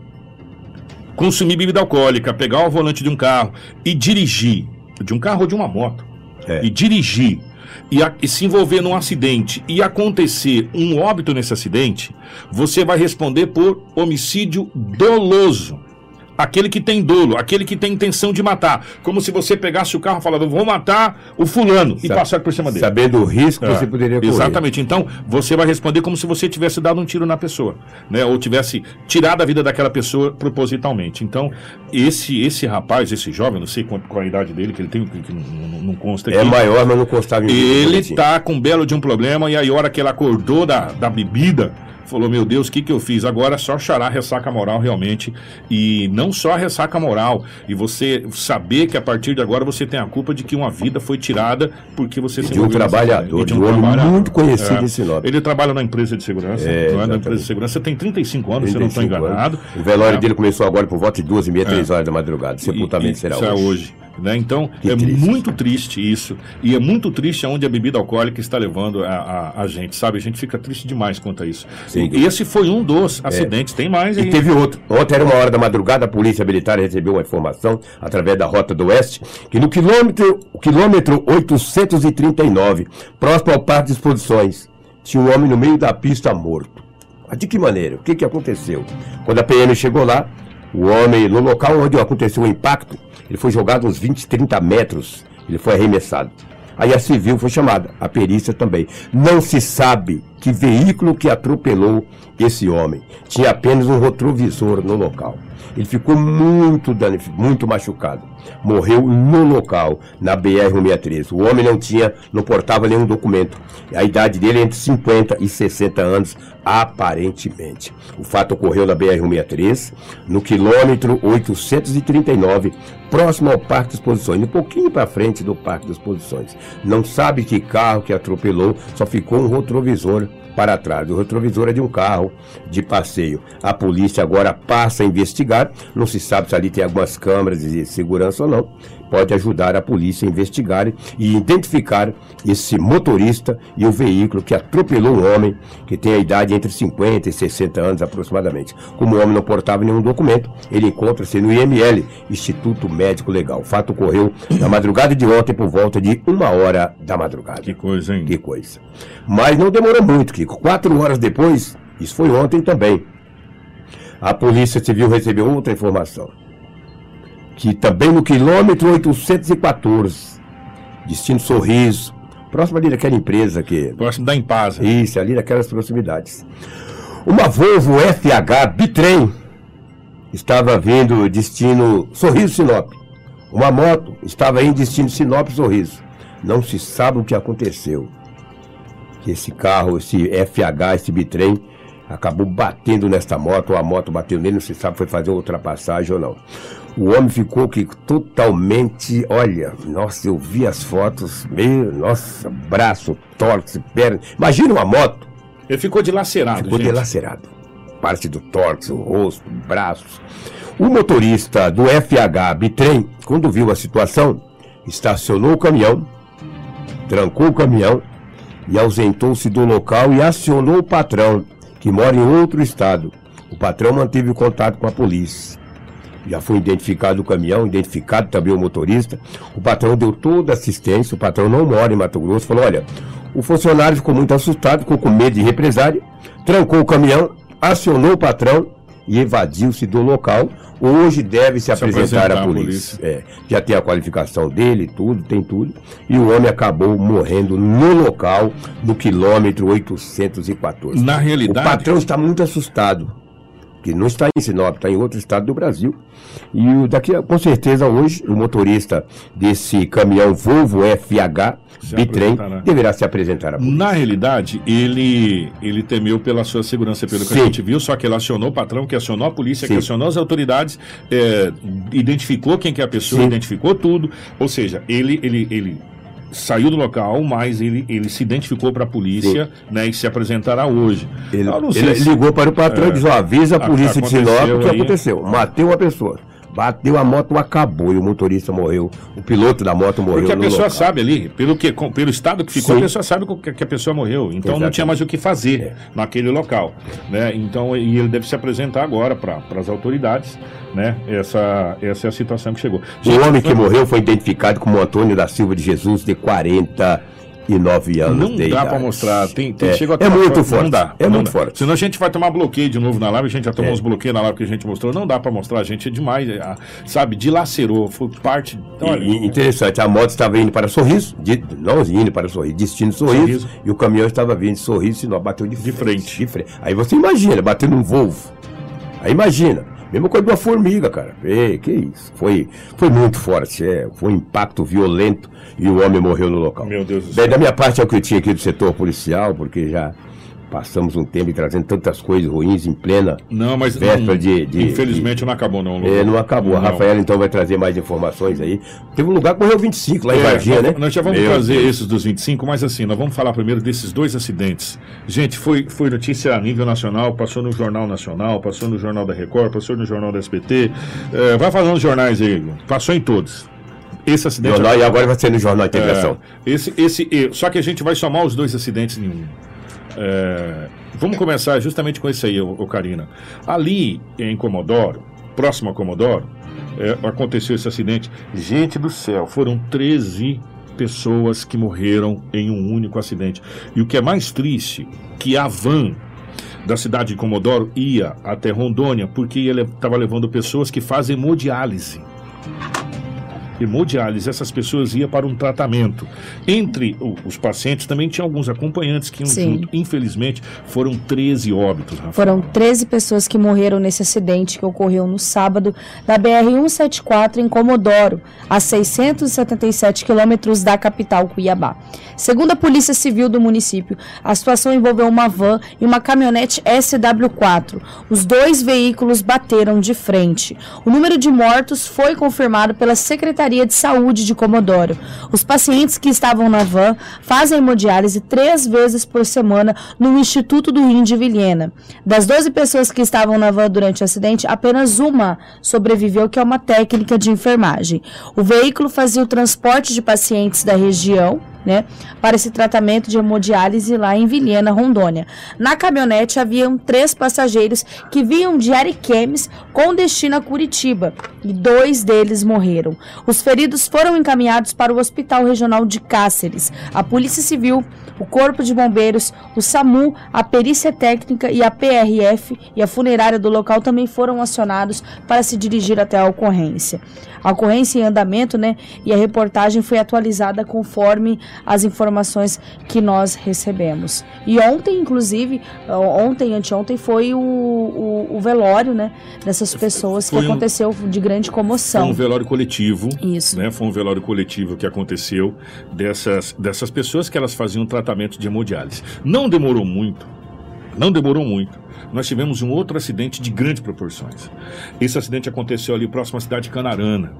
consumir bebida alcoólica, pegar o volante de um carro e dirigir, de um carro ou de uma moto, é. e dirigir e, a, e se envolver num acidente e acontecer um óbito nesse acidente, você vai responder por homicídio doloso aquele que tem dolo, aquele que tem intenção de matar. Como se você pegasse o carro e falasse, vou matar o fulano e passar por cima dele. Sabendo o risco que é, você poderia correr. Exatamente. Então, você vai responder como se você tivesse dado um tiro na pessoa, né? Ou tivesse tirado a vida daquela pessoa propositalmente. Então, esse esse rapaz, esse jovem, não sei qual, qual a idade dele, que ele tem, que não, não consta é aqui. É maior, mas não constava em Ele tá com um belo de um problema e aí a hora que ele acordou da, da bebida, falou: Meu Deus, o que, que eu fiz? Agora é só chorar ressaca moral realmente. E não só a ressaca moral. E você saber que a partir de agora você tem a culpa de que uma vida foi tirada porque você se De um trabalhador, de um, um trabalhador. muito conhecido é. esse nome. Ele trabalha na empresa de segurança. É, é na empresa de segurança. Você tem 35 anos, 35 se não estou enganado. Anos. O velório é. dele começou agora por volta de duas e meia, três é. horas da madrugada. Sepultamento será hoje. hoje. Né? Então, que é triste. muito triste isso. E é muito triste aonde a bebida alcoólica está levando a, a, a, gente, sabe? A gente fica triste demais quanto a isso. Sim. E esse foi um dos é. acidentes, é. tem mais aí. E teve outro. Ontem era uma hora da madrugada, a Polícia Militar recebeu uma informação, através da Rota do Oeste, que no quilômetro, quilômetro 839, próximo ao Parque de Exposições, tinha um homem no meio da pista morto. Mas de que maneira? O que, que aconteceu? Quando a PM chegou lá, o homem, no local onde aconteceu o impacto, ele foi jogado uns 20, 30 metros, ele foi arremessado. Aí a civil foi chamada, a perícia também. Não se sabe que veículo que atropelou esse homem. Tinha apenas um retrovisor no local. Ele ficou muito muito machucado. Morreu no local, na BR-163. O homem não tinha, não portava nenhum documento. A idade dele é entre 50 e 60 anos, aparentemente. O fato ocorreu na BR-163, no quilômetro 839, próximo ao Parque de Exposições, um pouquinho para frente do Parque de Exposições. Não sabe que carro que atropelou, só ficou um retrovisor para trás. O retrovisor é de um carro de passeio. A polícia agora passa a investigar. Não se sabe se ali tem algumas câmeras de segurança ou não pode ajudar a polícia a investigar e identificar esse motorista e o veículo que atropelou um homem que tem a idade entre 50 e 60 anos aproximadamente. Como o homem não portava nenhum documento, ele encontra-se no IML, Instituto Médico Legal. O fato ocorreu na madrugada de ontem por volta de uma hora da madrugada. Que coisa, hein? Que coisa. Mas não demorou muito, Kiko. Quatro horas depois, isso foi ontem também, a Polícia Civil recebeu outra informação que também no quilômetro 814, destino Sorriso, próximo ali daquela empresa que. Próximo da Impasa. Isso, ali naquelas proximidades. Uma Volvo FH Bitrem estava vindo destino Sorriso Sinop. Uma moto estava em destino Sinop Sorriso. Não se sabe o que aconteceu. Que esse carro, esse FH, esse bitrem, acabou batendo nesta moto, ou a moto bateu nele, não se sabe foi fazer ultrapassagem ou não. O homem ficou que totalmente, olha, nossa, eu vi as fotos, meu, nossa, braço, tórax, perna. Imagina uma moto. Ele ficou dilacerado. Ficou gente. dilacerado. Parte do tórax, o rosto, braços. O motorista do FH Bitrem, quando viu a situação, estacionou o caminhão, trancou o caminhão e ausentou-se do local e acionou o patrão, que mora em outro estado. O patrão manteve contato com a polícia. Já foi identificado o caminhão, identificado também o motorista. O patrão deu toda a assistência. O patrão não mora em Mato Grosso. Falou: olha, o funcionário ficou muito assustado, ficou com medo de represália, trancou o caminhão, acionou o patrão e evadiu-se do local. Hoje deve se, Se apresentar, apresentar à à polícia. É, já tem a qualificação dele, tudo, tem tudo. E o homem acabou morrendo no local, no quilômetro 814. Na realidade- O patrão está muito assustado. Que não está em Sinop, está em outro estado do Brasil. E o daqui, com certeza, hoje, o motorista desse caminhão Volvo FH Se Bitrem deverá se apresentar à polícia. Na realidade, ele, ele temeu pela sua segurança, pelo que Sim. a gente viu, só que ele acionou o patrão, que acionou a polícia, que Sim. acionou as autoridades, é, identificou quem que é a pessoa, Sim. identificou tudo. Ou seja, ele, ele, ele saiu do local, mas ele, ele se identificou para a polícia né, e se apresentará hoje. Ele, ele se- ligou para o patrão É. e disse: avisa a polícia de Sinop o que aí. aconteceu. Matei uma pessoa. Bateu a moto, acabou. E o motorista morreu. O piloto da moto morreu. Porque a pessoa local. sabe ali, pelo, que, pelo estado que ficou, Sim. a pessoa sabe que, a pessoa morreu. Então não Exatamente. tinha mais o que fazer É. naquele local. Né? Então, e ele deve se apresentar agora para as autoridades. Né? Essa, essa é a situação que chegou. O homem que morreu foi identificado como Antônio da Silva de Jesus, de 49 anos Não dá idade. para mostrar. Tem, tem, É, chega é muito forte. Não dá. É não muito dá. forte. Senão a gente vai tomar bloqueio de novo na live. A gente já tomou É. uns bloqueios na live que a gente mostrou. Não dá para mostrar. A gente é demais. é, sabe? Dilacerou. Foi parte. Olha, E- e interessante, a moto estava indo para Sorriso, de, não indo para Sorriso, destino Sorriso, Sorriso. e o caminhão estava vindo de Sorriso e não bateu de, De frente. De frente. Aí você imagina, bateu num Volvo. Aí imagina, mesma coisa de uma formiga, cara. Ei, que isso? Foi, foi muito forte, é, foi um impacto violento e o homem morreu no local. Meu Deus do Bem, céu. da minha parte é o que eu tinha aqui do setor policial, porque já passamos um tempo trazendo tantas coisas ruins em plena. Não, mas Véspera não- de- de- infelizmente não acabou, não. É, não acabou. A Não. Rafaela então vai trazer mais informações aí. Teve um lugar que morreu 25 lá em É, Varginha, nós, né? nós já vamos Meu trazer Deus. esses dos 25, mas assim, nós vamos falar primeiro desses dois acidentes. Gente, foi, foi notícia a nível nacional, passou no Jornal Nacional, passou no Jornal da Record, passou no Jornal da SBT. É, vai falando os jornais aí, passou em todos. Esse acidente. Jornal, e agora vai ser no Jornal Integração. É, esse, esse, só que a gente vai somar os dois acidentes em um. É, vamos começar justamente com esse aí, ô Karina. Ali em Comodoro, próximo a Comodoro, é, aconteceu esse acidente. Gente do céu, foram 13 pessoas que morreram em um único acidente. E o que é mais triste, que a van da cidade de Comodoro ia até Rondônia porque ele estava levando pessoas que fazem hemodiálise hemodiálise, essas pessoas iam para um tratamento. Entre os pacientes também tinha alguns acompanhantes que iam Sim. junto. Infelizmente, foram 13 óbitos, Rafael. Foram 13 pessoas que morreram nesse acidente que ocorreu no sábado na BR-174 em Comodoro, a 677 quilômetros da capital Cuiabá. Segundo a Polícia Civil do município, a situação envolveu uma van e uma caminhonete SW4. Os dois veículos bateram de frente. O número de mortos foi confirmado pela Secretaria de Saúde de Comodoro. Os pacientes que estavam na van fazem hemodiálise três vezes por semana no Instituto do Rim de Vilhena. Das 12 pessoas que estavam na van durante o acidente, apenas uma sobreviveu, que é uma técnica de enfermagem. O veículo fazia o transporte de pacientes da região né, para esse tratamento de hemodiálise lá em Vilhena, Rondônia. Na caminhonete haviam três passageiros que vinham de Ariquemes com destino a Curitiba e dois deles morreram. Os feridos foram encaminhados para o Hospital Regional de Cáceres. A Polícia Civil, o Corpo de Bombeiros, o SAMU, a Perícia Técnica e a PRF e a funerária do local também foram acionados para se dirigir até a ocorrência. A ocorrência em andamento, né? E a reportagem foi atualizada conforme as informações que nós recebemos. E ontem, inclusive, ontem, anteontem, foi o, o, o velório, né? Dessas pessoas que Foi um- aconteceu de grande Foi comoção. um velório coletivo. Isso. Né? Foi um velório coletivo que aconteceu dessas, dessas pessoas que elas faziam tratamento de hemodiálise. Não demorou muito. Não demorou muito. Nós tivemos um outro acidente de grandes proporções. Esse acidente aconteceu ali próximo à cidade de Canarana.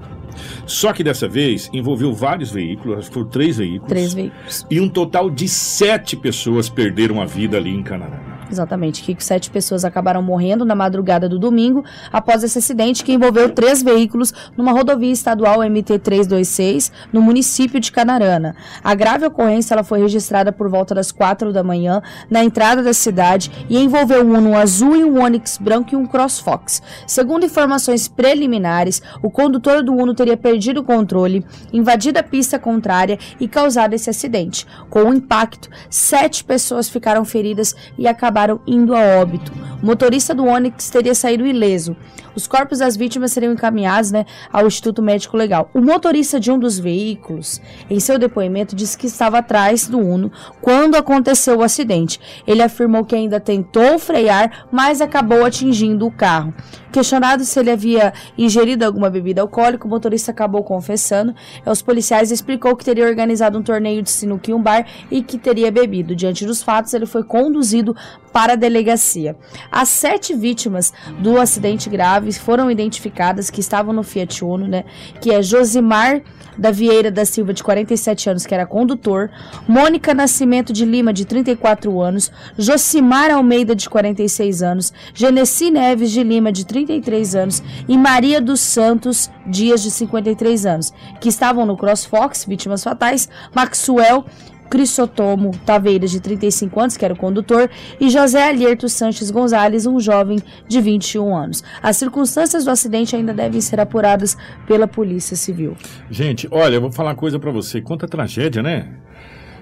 Só que dessa vez envolveu vários veículos, acho que foram três veículos. Três veículos. E um total de sete pessoas perderam a vida ali em Canarana. Exatamente, que sete pessoas acabaram morrendo na madrugada do domingo após esse acidente que envolveu três veículos numa rodovia estadual MT-326 no município de Canarana. A grave ocorrência ela foi registrada por volta das quatro da manhã na entrada da cidade e envolveu um Uno azul e um Onix branco e um CrossFox. Segundo informações preliminares, o condutor do Uno teria perdido o controle, invadido a pista contrária e causado esse acidente. Com o impacto, sete pessoas ficaram feridas e acabaram indo a óbito. O motorista do Onix teria saído ileso. Os corpos das vítimas seriam encaminhados né, ao Instituto Médico Legal. O motorista de um dos veículos, em seu depoimento, disse que estava atrás do Uno quando aconteceu o acidente. Ele afirmou que ainda tentou frear, mas acabou atingindo o carro. Questionado se ele havia ingerido alguma bebida alcoólica, o motorista acabou confessando. Os policiais explicou que teria organizado um torneio de sinuca em um bar e que teria bebido. Diante dos fatos, ele foi conduzido para a delegacia. As sete vítimas do acidente grave foram identificadas que estavam no Fiat Uno, né? Que é Josimar da Vieira da Silva, de 47 anos, que era condutor, Mônica Nascimento de Lima, de 34 anos, Josimar Almeida, de 46 anos, Genesi Neves de Lima, de 33 anos, e Maria dos Santos Dias, de 53 anos, que estavam no CrossFox, vítimas fatais, Maxwell Crisotomo Taveiras, de 35 anos, que era o condutor, e José Alierto Sanches Gonzalez, um jovem de 21 anos. As circunstâncias do acidente ainda devem ser apuradas pela Polícia Civil. Gente, olha, eu vou falar uma coisa para você. Quanta tragédia, né?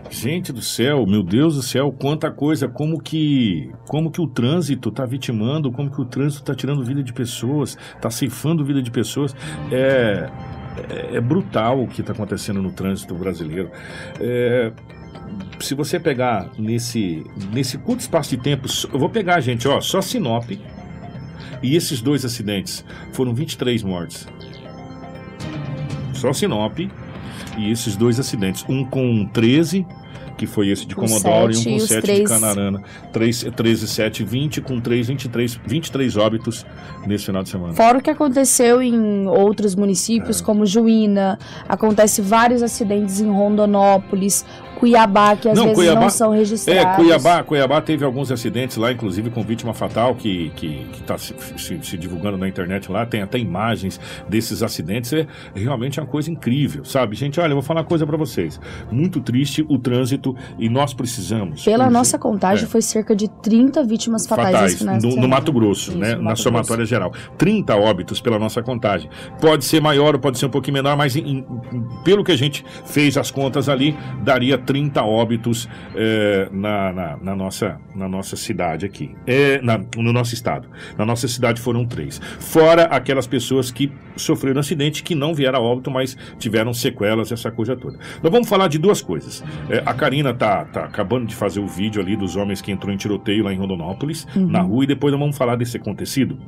Gente do céu, meu Deus do céu, quanta coisa, como que, como que o trânsito está vitimando, como que o trânsito está tirando vida de pessoas, está ceifando vida de pessoas. É, é, é brutal o que está acontecendo no trânsito brasileiro. É, se você pegar nesse, nesse curto espaço de tempo, eu vou pegar, gente, ó, só Sinop e esses dois acidentes foram 23 mortes. Só Sinop e esses dois acidentes, um com 13 que foi esse de Com Comodoro, e um com e os 7 de três- Canarana. 3, 13, 7, 20, com 3, 23, 23 óbitos nesse final de semana. Fora o que aconteceu em outros municípios, como Juína, acontece vários acidentes em Rondonópolis, Cuiabá, que às Não, vezes Cuiabá- não são registrados. É, Cuiabá, Cuiabá teve alguns acidentes lá, inclusive com vítima fatal, que está se, se- se divulgando na internet lá, tem até imagens desses acidentes, é realmente uma coisa incrível, sabe? Gente, olha, eu vou falar uma coisa para vocês. Muito triste o trânsito e nós precisamos. Pela urgente- nossa contagem, É. foi cerca de 30 vítimas fatais, fatais no, no. Mato Grosso, Isso, né? no Na Mato somatória geral. 30 óbitos pela nossa contagem. Pode ser maior ou pode ser um pouquinho menor, mas em- em- pelo que a gente fez as contas ali, daria 30 óbitos eh, na, na- na nossa, na nossa cidade aqui. É, na- no nosso estado. Na nossa cidade foram três. Fora aquelas pessoas que sofreram acidente, que não vieram a óbito, mas tiveram sequelas, essa coisa toda. Nós vamos falar de duas coisas. Eh, a Karina tá, tá acabando de fazer o vídeo ali dos homens que entrou em tiroteio lá em Rondonópolis, na rua, e depois nós vamos falar desse acontecido.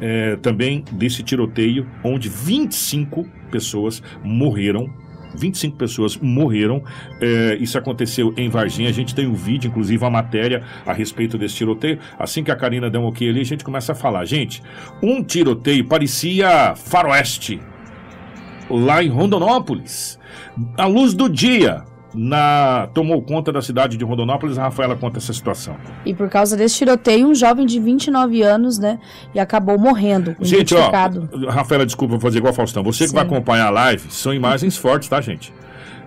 Eh, também desse tiroteio, onde 25 pessoas morreram 25 pessoas morreram. É, isso aconteceu em Varginha. A gente tem um vídeo, inclusive uma matéria a respeito desse tiroteio. Assim que a Karina der um ok ali, a gente começa a falar. Gente, um tiroteio parecia faroeste lá em Rondonópolis. À luz do dia, na tomou conta da cidade de Rondonópolis. A Rafaela conta essa situação. E por causa desse tiroteio, um jovem de 29 anos, né, e acabou morrendo, Gente, ó. Rafaela, desculpa vou fazer igual a Faustão. Você que Sim. vai acompanhar a live, são imagens fortes, tá, gente?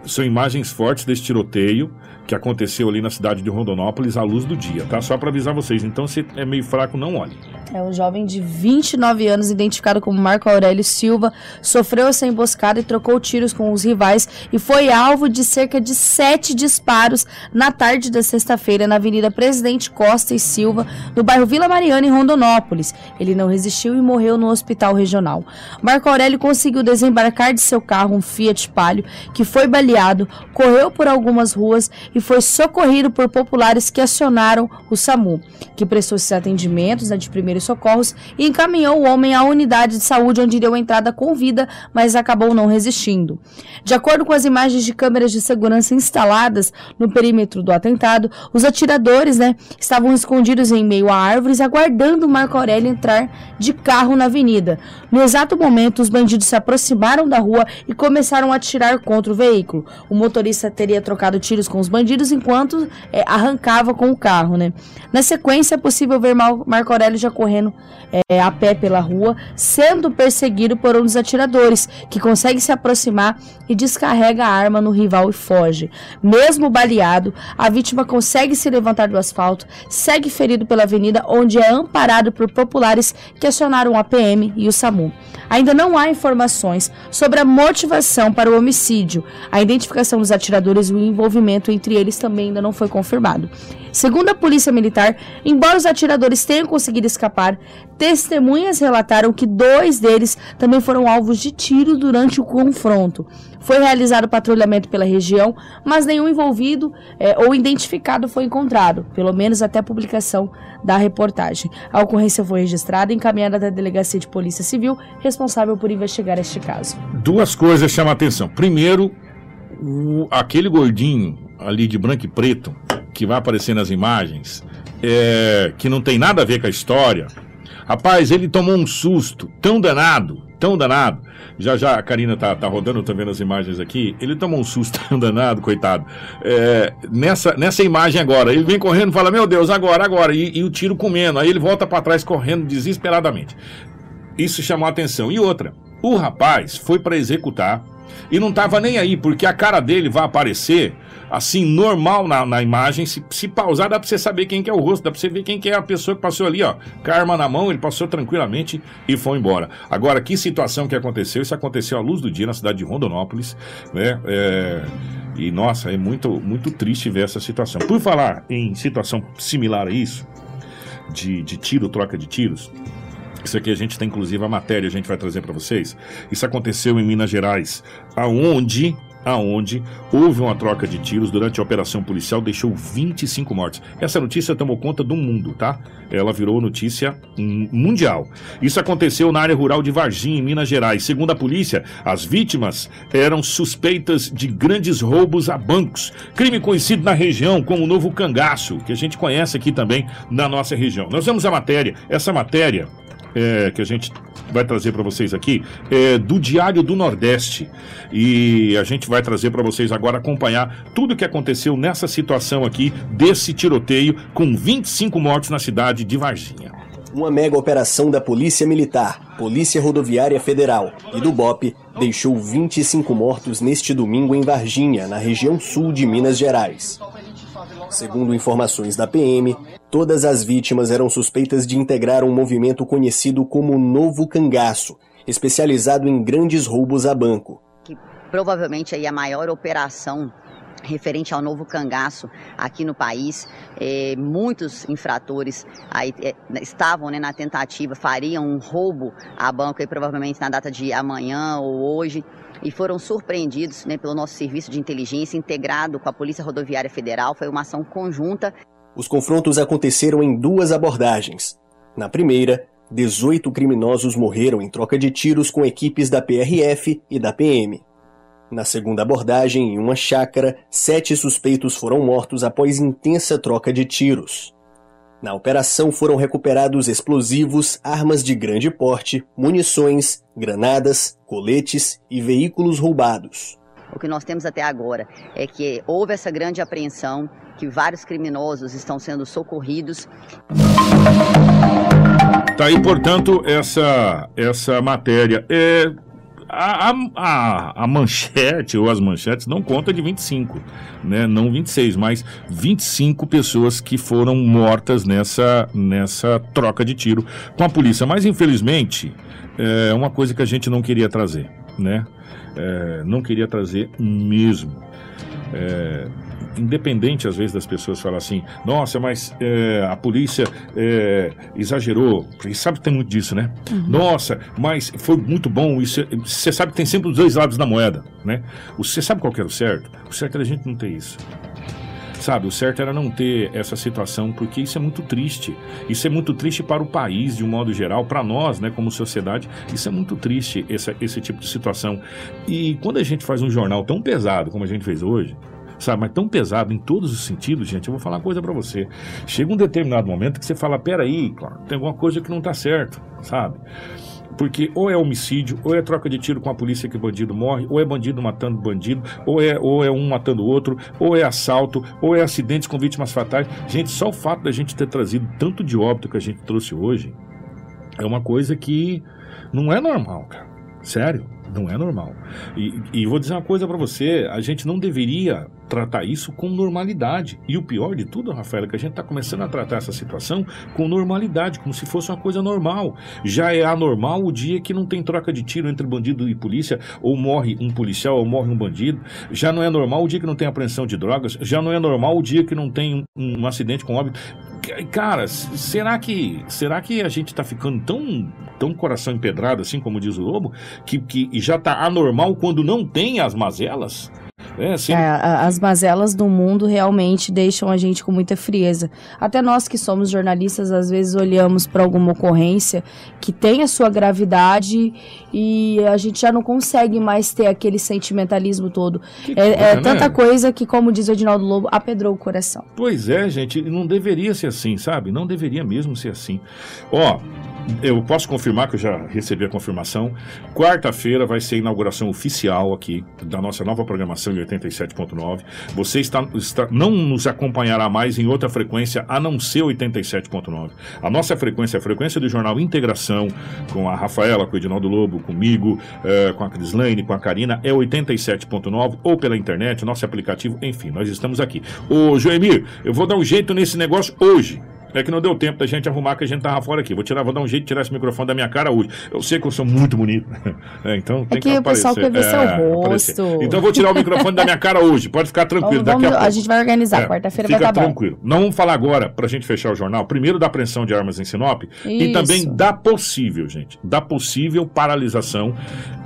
São imagens fortes desse tiroteio que aconteceu ali na cidade de Rondonópolis à luz do dia, tá? Só pra avisar vocês. Então, se é meio fraco, não olhe. É um jovem de 29 anos, identificado como Marco Aurélio Silva, sofreu essa emboscada e trocou tiros com os rivais e foi alvo de cerca de sete disparos na tarde da sexta-feira na Avenida Presidente Costa e Silva, no bairro Vila Mariana, em Rondonópolis. Ele não resistiu e morreu no hospital regional. Marco Aurélio conseguiu desembarcar de seu carro um Fiat Palio, que foi baleado, correu por algumas ruas e foi socorrido por populares que acionaram o SAMU, que prestou esses atendimentos né, de primeiros socorros e encaminhou o homem à unidade de saúde onde deu entrada com vida, mas acabou não resistindo. De acordo com as imagens de câmeras de segurança instaladas no perímetro do atentado, os atiradores né, estavam escondidos em meio a árvores, aguardando Marco Aurélio entrar de carro na avenida. No exato momento, os bandidos se aproximaram da rua e começaram a atirar contra o veículo. Veículo. O motorista teria trocado tiros com os bandidos enquanto é, arrancava com o carro, né? Na sequência, é possível ver Mar Marco Aurélio já correndo é, a pé pela rua, sendo perseguido por um dos atiradores, que consegue se aproximar e descarrega a arma no rival e foge. Mesmo baleado, a vítima consegue se levantar do asfalto, segue ferido pela avenida, onde é amparado por populares que acionaram a PM e o SAMU. Ainda não há informações sobre a motivação para o homicídio. A identificação dos atiradores e o envolvimento entre eles também ainda não foi confirmado. Segundo a Polícia Militar, embora os atiradores tenham conseguido escapar, testemunhas relataram que dois deles também foram alvos de tiro durante o confronto. Foi realizado patrulhamento pela região, mas nenhum envolvido é, ou identificado foi encontrado, pelo menos até a publicação da reportagem. A ocorrência foi registrada e encaminhada da Delegacia de Polícia Civil, responsável por investigar este caso. Duas coisas chamam a atenção. Primeiro, o, aquele gordinho ali de branco e preto, que vai aparecer nas imagens, é, que não tem nada a ver com a história. Rapaz, ele tomou um susto tão danado, tão danado. Já já a Karina tá, tá rodando, tô vendo as imagens aqui. Ele tomou um susto tão danado, coitado. É, nessa, nessa imagem agora, ele vem correndo fala: Meu Deus, agora, agora. E, e o tiro comendo. Aí ele volta para trás correndo desesperadamente. Isso chamou a atenção. E outra, o rapaz foi para executar e não tava nem aí, porque a cara dele vai aparecer assim, normal na, na imagem. Se, se pausar, dá pra você saber quem que é o rosto, dá pra você ver quem que é a pessoa que passou ali, ó. Com a arma na mão, ele passou tranquilamente e foi embora. Agora, que situação que aconteceu? Isso aconteceu à luz do dia na cidade de Rondonópolis, né? É... E nossa, é muito, muito triste ver essa situação. Por falar em situação similar a isso, de, de tiro, troca de tiros, isso aqui a gente tem inclusive a matéria, a gente vai trazer para vocês. Isso aconteceu em Minas Gerais, aonde aonde houve uma troca de tiros durante a operação policial, deixou 25 mortes. Essa notícia tomou conta do mundo, tá? Ela virou notícia mundial. Isso aconteceu na área rural de Varginha, em Minas Gerais. Segundo a polícia, as vítimas eram suspeitas de grandes roubos a bancos, crime conhecido na região como o Novo Cangaço, que a gente conhece aqui também na nossa região. Nós vemos a matéria, essa matéria é, que a gente vai trazer para vocês aqui é do Diário do Nordeste. E a gente vai trazer para vocês agora acompanhar tudo o que aconteceu nessa situação aqui desse tiroteio com 25 mortos na cidade de Varginha. Uma mega operação da Polícia Militar, Polícia Rodoviária Federal e do BOP deixou 25 mortos neste domingo em Varginha, na região sul de Minas Gerais. Segundo informações da PM, todas as vítimas eram suspeitas de integrar um movimento conhecido como Novo Cangaço, especializado em grandes roubos a banco. Que provavelmente aí a maior operação referente ao novo cangaço aqui no país. É, muitos infratores aí, é, estavam né, na tentativa, fariam um roubo a banco aí, provavelmente na data de amanhã ou hoje e foram surpreendidos né, pelo nosso serviço de inteligência integrado com a Polícia Rodoviária Federal. Foi uma ação conjunta. Os confrontos aconteceram em duas abordagens. Na primeira, 18 criminosos morreram em troca de tiros com equipes da PRF e da PM. Na segunda abordagem, em uma chácara, sete suspeitos foram mortos após intensa troca de tiros. Na operação foram recuperados explosivos, armas de grande porte, munições, granadas, coletes e veículos roubados. O que nós temos até agora é que houve essa grande apreensão, que vários criminosos estão sendo socorridos. Tá aí, portanto, essa, essa matéria. É, a, a, a, manchete ou as manchetes não conta de 25, né? Não 26, mas 25 pessoas que foram mortas nessa, nessa troca de tiro com a polícia. Mas infelizmente é uma coisa que a gente não queria trazer, né? É, não queria trazer mesmo. É, independente às vezes das pessoas falar assim, nossa, mas é, a polícia é, exagerou, porque sabe que tem muito disso, né? Uhum. Nossa, mas foi muito bom, isso, você sabe que tem sempre os dois lados da moeda, né? Você sabe qual era o certo? O certo era a gente não ter isso. Sabe, o certo era não ter essa situação, porque isso é muito triste. Isso é muito triste para o país, de um modo geral, para nós, né, como sociedade. Isso é muito triste, esse, esse tipo de situação. E quando a gente faz um jornal tão pesado como a gente fez hoje, sabe? Mas tão pesado em todos os sentidos, gente. Eu vou falar uma coisa para você. Chega um determinado momento que você fala: peraí, claro, tem alguma coisa que não tá certo, sabe? Porque ou é homicídio, ou é troca de tiro com a polícia que bandido morre, ou é bandido matando bandido, ou é, ou é um matando o outro, ou é assalto, ou é acidentes com vítimas fatais. Gente, só o fato da gente ter trazido tanto de óbito que a gente trouxe hoje é uma coisa que não é normal, cara. Sério, não é normal. E, e vou dizer uma coisa para você: a gente não deveria tratar isso com normalidade. E o pior de tudo, Rafael, é que a gente está começando a tratar essa situação com normalidade, como se fosse uma coisa normal. Já é anormal o dia que não tem troca de tiro entre bandido e polícia, ou morre um policial ou morre um bandido. Já não é normal o dia que não tem apreensão de drogas. Já não é normal o dia que não tem um, um acidente com óbito. Cara, será que será que a gente está ficando tão, tão coração empedrado, assim como diz o Lobo, que, que já está anormal quando não tem as mazelas? É, assim... é, as mazelas do mundo realmente deixam a gente com muita frieza. Até nós que somos jornalistas, às vezes olhamos para alguma ocorrência que tem a sua gravidade e a gente já não consegue mais ter aquele sentimentalismo todo. Que é, coisa, é né? tanta coisa que, como diz o Edinaldo Lobo, apedrou o coração. Pois é, gente, não deveria ser assim, sabe? Não deveria mesmo ser assim. Ó, eu posso confirmar que eu já recebi a confirmação. Quarta-feira vai ser a inauguração oficial aqui da nossa nova programação em 87.9. Você está, está, não nos acompanhará mais em outra frequência a não ser 87.9. A nossa frequência, a frequência do jornal Integração, com a Rafaela, com o Edinaldo Lobo, comigo, eh, com a Crislaine, com a Karina, é 87.9 ou pela internet, nosso aplicativo, enfim, nós estamos aqui. Ô Joemir, eu vou dar um jeito nesse negócio hoje. É que não deu tempo da gente arrumar que a gente tava fora aqui. Vou tirar, vou dar um jeito de tirar esse microfone da minha cara hoje. Eu sei que eu sou muito bonito. É, então tem é que, que aparecer. o pessoal quer ver seu é, rosto. Então eu vou tirar o microfone da minha cara hoje. Pode ficar tranquilo. Vamos, a, a, gente vai organizar. É, Quarta-feira vai tá tranquilo. Bom. Não vamos falar agora, pra gente fechar o jornal, primeiro da apreensão de armas em Sinop Isso. e também da possível, gente, da possível paralisação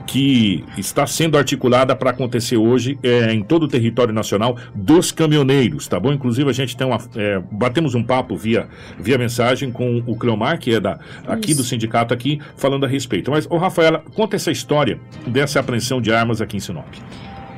que está sendo articulada para acontecer hoje é, em todo o território nacional dos caminhoneiros, tá bom? Inclusive a gente tem uma é, batemos um papo via via mensagem com o Cleomar, que é da aqui Isso. do sindicato aqui, falando a respeito. Mas, ô Rafaela, conta essa história dessa apreensão de armas aqui em Sinop.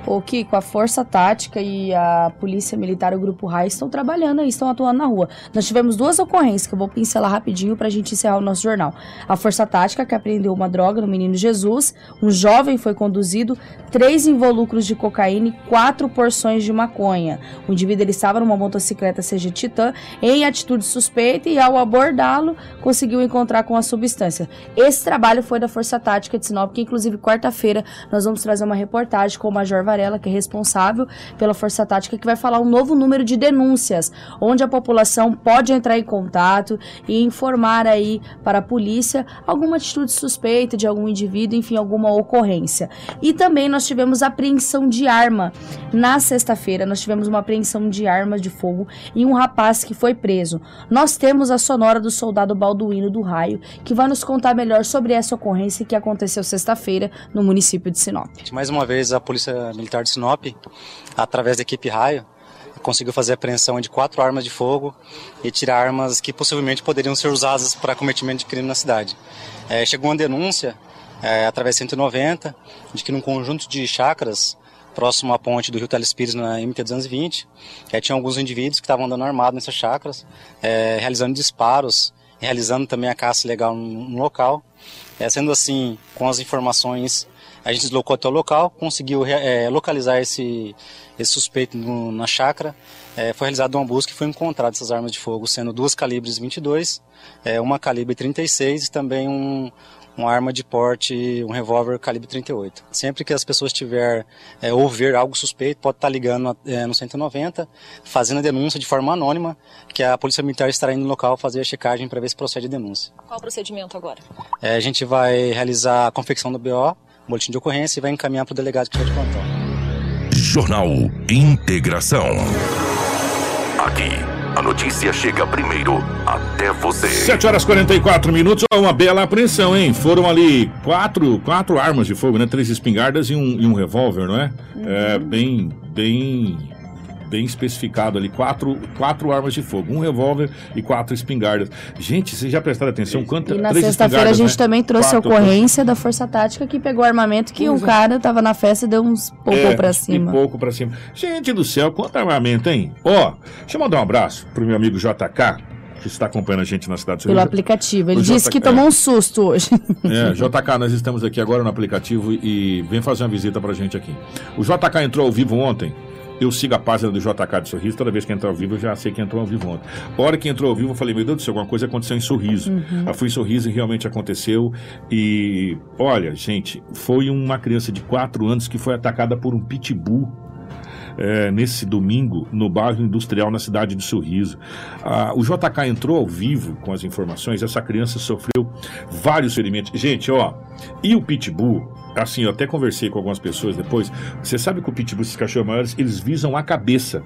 Ô, Kiko, a Força Tática e a Polícia Militar, o Grupo Raio, estão trabalhando aí, estão atuando na rua. Nós tivemos duas ocorrências que eu vou pincelar rapidinho para a gente encerrar o nosso jornal. A Força Tática, que apreendeu uma droga no Menino Jesus, um jovem foi conduzido, três involucros de cocaína e quatro porções de maconha. O indivíduo ele estava numa motocicleta CG Titan em atitude suspeita e, ao abordá-lo, conseguiu encontrar com a substância. Esse trabalho foi da Força Tática de Sinop, que inclusive quarta-feira nós vamos trazer uma reportagem com o Major Varela, que é responsável pela Força Tática, que vai falar um novo número de denúncias, onde a população pode entrar em contato e informar aí para a polícia alguma atitude suspeita de algum indivíduo, enfim, alguma ocorrência. E também nós tivemos apreensão de arma. Na sexta-feira, nós tivemos uma apreensão de armas de fogo e um rapaz que foi preso. Nós temos a sonora do soldado Balduino do Raio, que vai nos contar melhor sobre essa ocorrência que aconteceu sexta-feira no município de Sinop. Mais uma vez, a Polícia Militar de Sinop, através da equipe Raio, conseguiu fazer a apreensão de quatro armas de fogo e tirar armas que possivelmente poderiam ser usadas para cometimento de crime na cidade. É, chegou uma denúncia, é, através 190, de que num conjunto de chacras, próximo à ponte do Rio Telespires, na MT-220, é, tinha alguns indivíduos que estavam andando armados nessas chacras, é, realizando disparos, realizando também a caça ilegal no, no local. É, sendo assim, com as informações a gente deslocou até o local, conseguiu é, localizar esse, esse suspeito no, na chácara. É, foi realizada uma busca e foi encontrado essas armas de fogo, sendo duas calibres 22, é, uma calibre 36 e também um, uma arma de porte, um revólver calibre 38. Sempre que as pessoas tiver é, ou ver algo suspeito, pode estar ligando é, no 190, fazendo a denúncia de forma anônima, que a Polícia Militar estará indo no local fazer a checagem para ver se procede a denúncia. Qual o procedimento agora? É, a gente vai realizar a confecção do BO, boletim de ocorrência e vai encaminhar para o delegado que vai de plantão. Jornal Integração. Aqui, a notícia chega primeiro até você. 7 horas 44 minutos, uma bela apreensão, hein? Foram ali quatro, quatro armas de fogo, né? Três espingardas e um, e um revólver, não é? Uhum. É bem, bem bem especificado ali, quatro, quatro armas de fogo, um revólver e quatro espingardas. Gente, vocês já prestaram atenção? Quanto, e na sexta-feira a gente né? também trouxe quatro, a ocorrência da Força Tática que pegou armamento que um cara tava na festa e deu uns pouco é, pra cima. pouco pra cima. Gente do céu, quanto armamento, hein? Ó, deixa eu mandar um abraço pro meu amigo JK. que está acompanhando a gente na cidade de Pelo aplicativo. Ele disse que é. tomou um susto hoje. É, JK, nós estamos aqui agora no aplicativo e vem fazer uma visita pra gente aqui. O JK entrou ao vivo ontem. Eu sigo a página do JK de Sorriso, toda vez que entra ao vivo eu já sei que entrou ao vivo ontem. A hora que entrou ao vivo eu falei, meu Deus do céu, alguma coisa aconteceu em Sorriso. Uhum. Eu fui em Sorriso e realmente aconteceu. E olha, gente, foi uma criança de 4 anos que foi atacada por um pitbull é, nesse domingo no bairro industrial na cidade de Sorriso. Ah, o JK entrou ao vivo com as informações. Essa criança sofreu vários ferimentos. Gente, ó, e o Pitbull? Assim, eu até conversei com algumas pessoas depois. Você sabe que o Pitbull, esses cachorros maiores, eles visam a cabeça.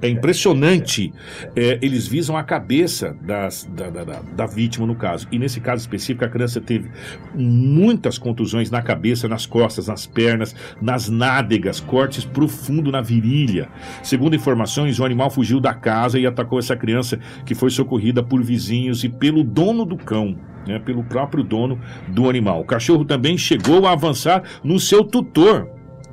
É impressionante. É, eles visam a cabeça das- da, da- da- vítima, no caso. E nesse caso específico, a criança teve muitas contusões na cabeça, nas costas, nas pernas, nas nádegas, cortes profundo na virilha. Segundo informações, o animal fugiu da casa e atacou essa criança, que foi socorrida por vizinhos e pelo dono do cão. Né, pelo próprio dono do animal. O cachorro também chegou a avançar no seu tutor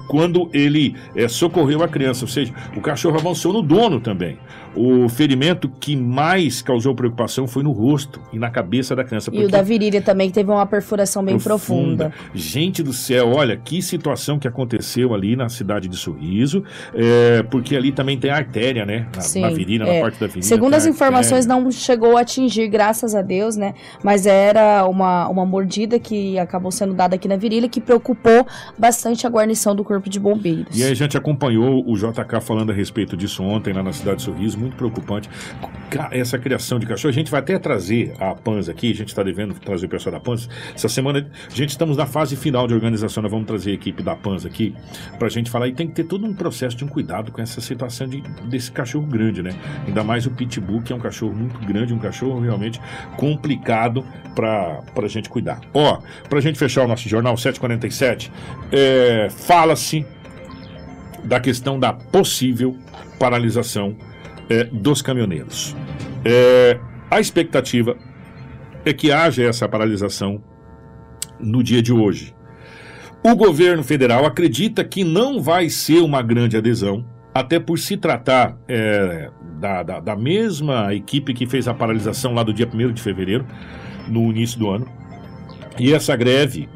quando ele eh, socorreu a criança, ou seja, o cachorro avançou no dono também. O ferimento que mais causou preocupação foi no rosto e na cabeça da criança. E o da virilha também, que teve uma perfuração bem profunda. Gente do céu, olha que situação que aconteceu ali na cidade de Sorriso, é, porque ali também tem artéria, né? Na, Sim, na virilha, é. na parte da virilha. Segundo as informações, não chegou a atingir, graças a Deus, né? Mas era uma, uma mordida que acabou sendo dada aqui na virilha, que preocupou bastante a guarnição do Corpo de Bombeiros. E aí a gente acompanhou o JK falando a respeito disso ontem lá na cidade de Sorriso, muito preocupante. Essa criação de cachorro, a gente vai até trazer a PANS aqui, a gente está devendo trazer o pessoal da PANS. Essa semana, gente, estamos na fase final de organização, nós vamos trazer a equipe da PANS aqui para a gente falar. E tem que ter todo um processo de um cuidado com essa situação de, desse cachorro grande, né? Ainda mais o Pitbull, que é um cachorro muito grande, um cachorro realmente complicado para a gente cuidar. Ó, para a gente fechar o nosso jornal 747, é, fala-se da questão da possível paralisação eh, dos caminhoneiros. Eh, a expectativa é que haja essa paralisação no dia de hoje. O governo federal acredita que não vai ser uma grande adesão, até por se tratar eh, da, da- da mesma equipe que fez a paralisação lá do dia 1 de fevereiro, no início do ano. E essa greve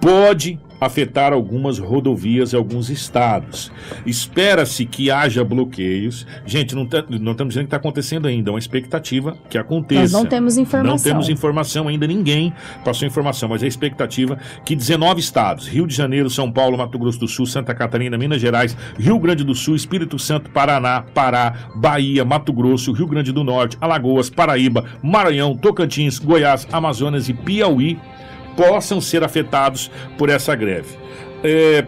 pode afetar algumas rodovias e alguns estados. Espera-se que haja bloqueios. Gente, não, tá- não estamos dizendo que está acontecendo ainda, é uma expectativa que aconteça. Nós não temos informação. Não temos informação ainda, ninguém passou informação, mas é a expectativa que 19 estados, Rio de Janeiro, São Paulo, Mato Grosso do Sul, Santa Catarina, Minas Gerais, Rio Grande do Sul, Espírito Santo, Paraná, Pará, Bahia, Mato Grosso, Rio Grande do Norte, Alagoas, Paraíba, Maranhão, Tocantins, Goiás, Amazonas e Piauí possam ser afetados por essa greve. É,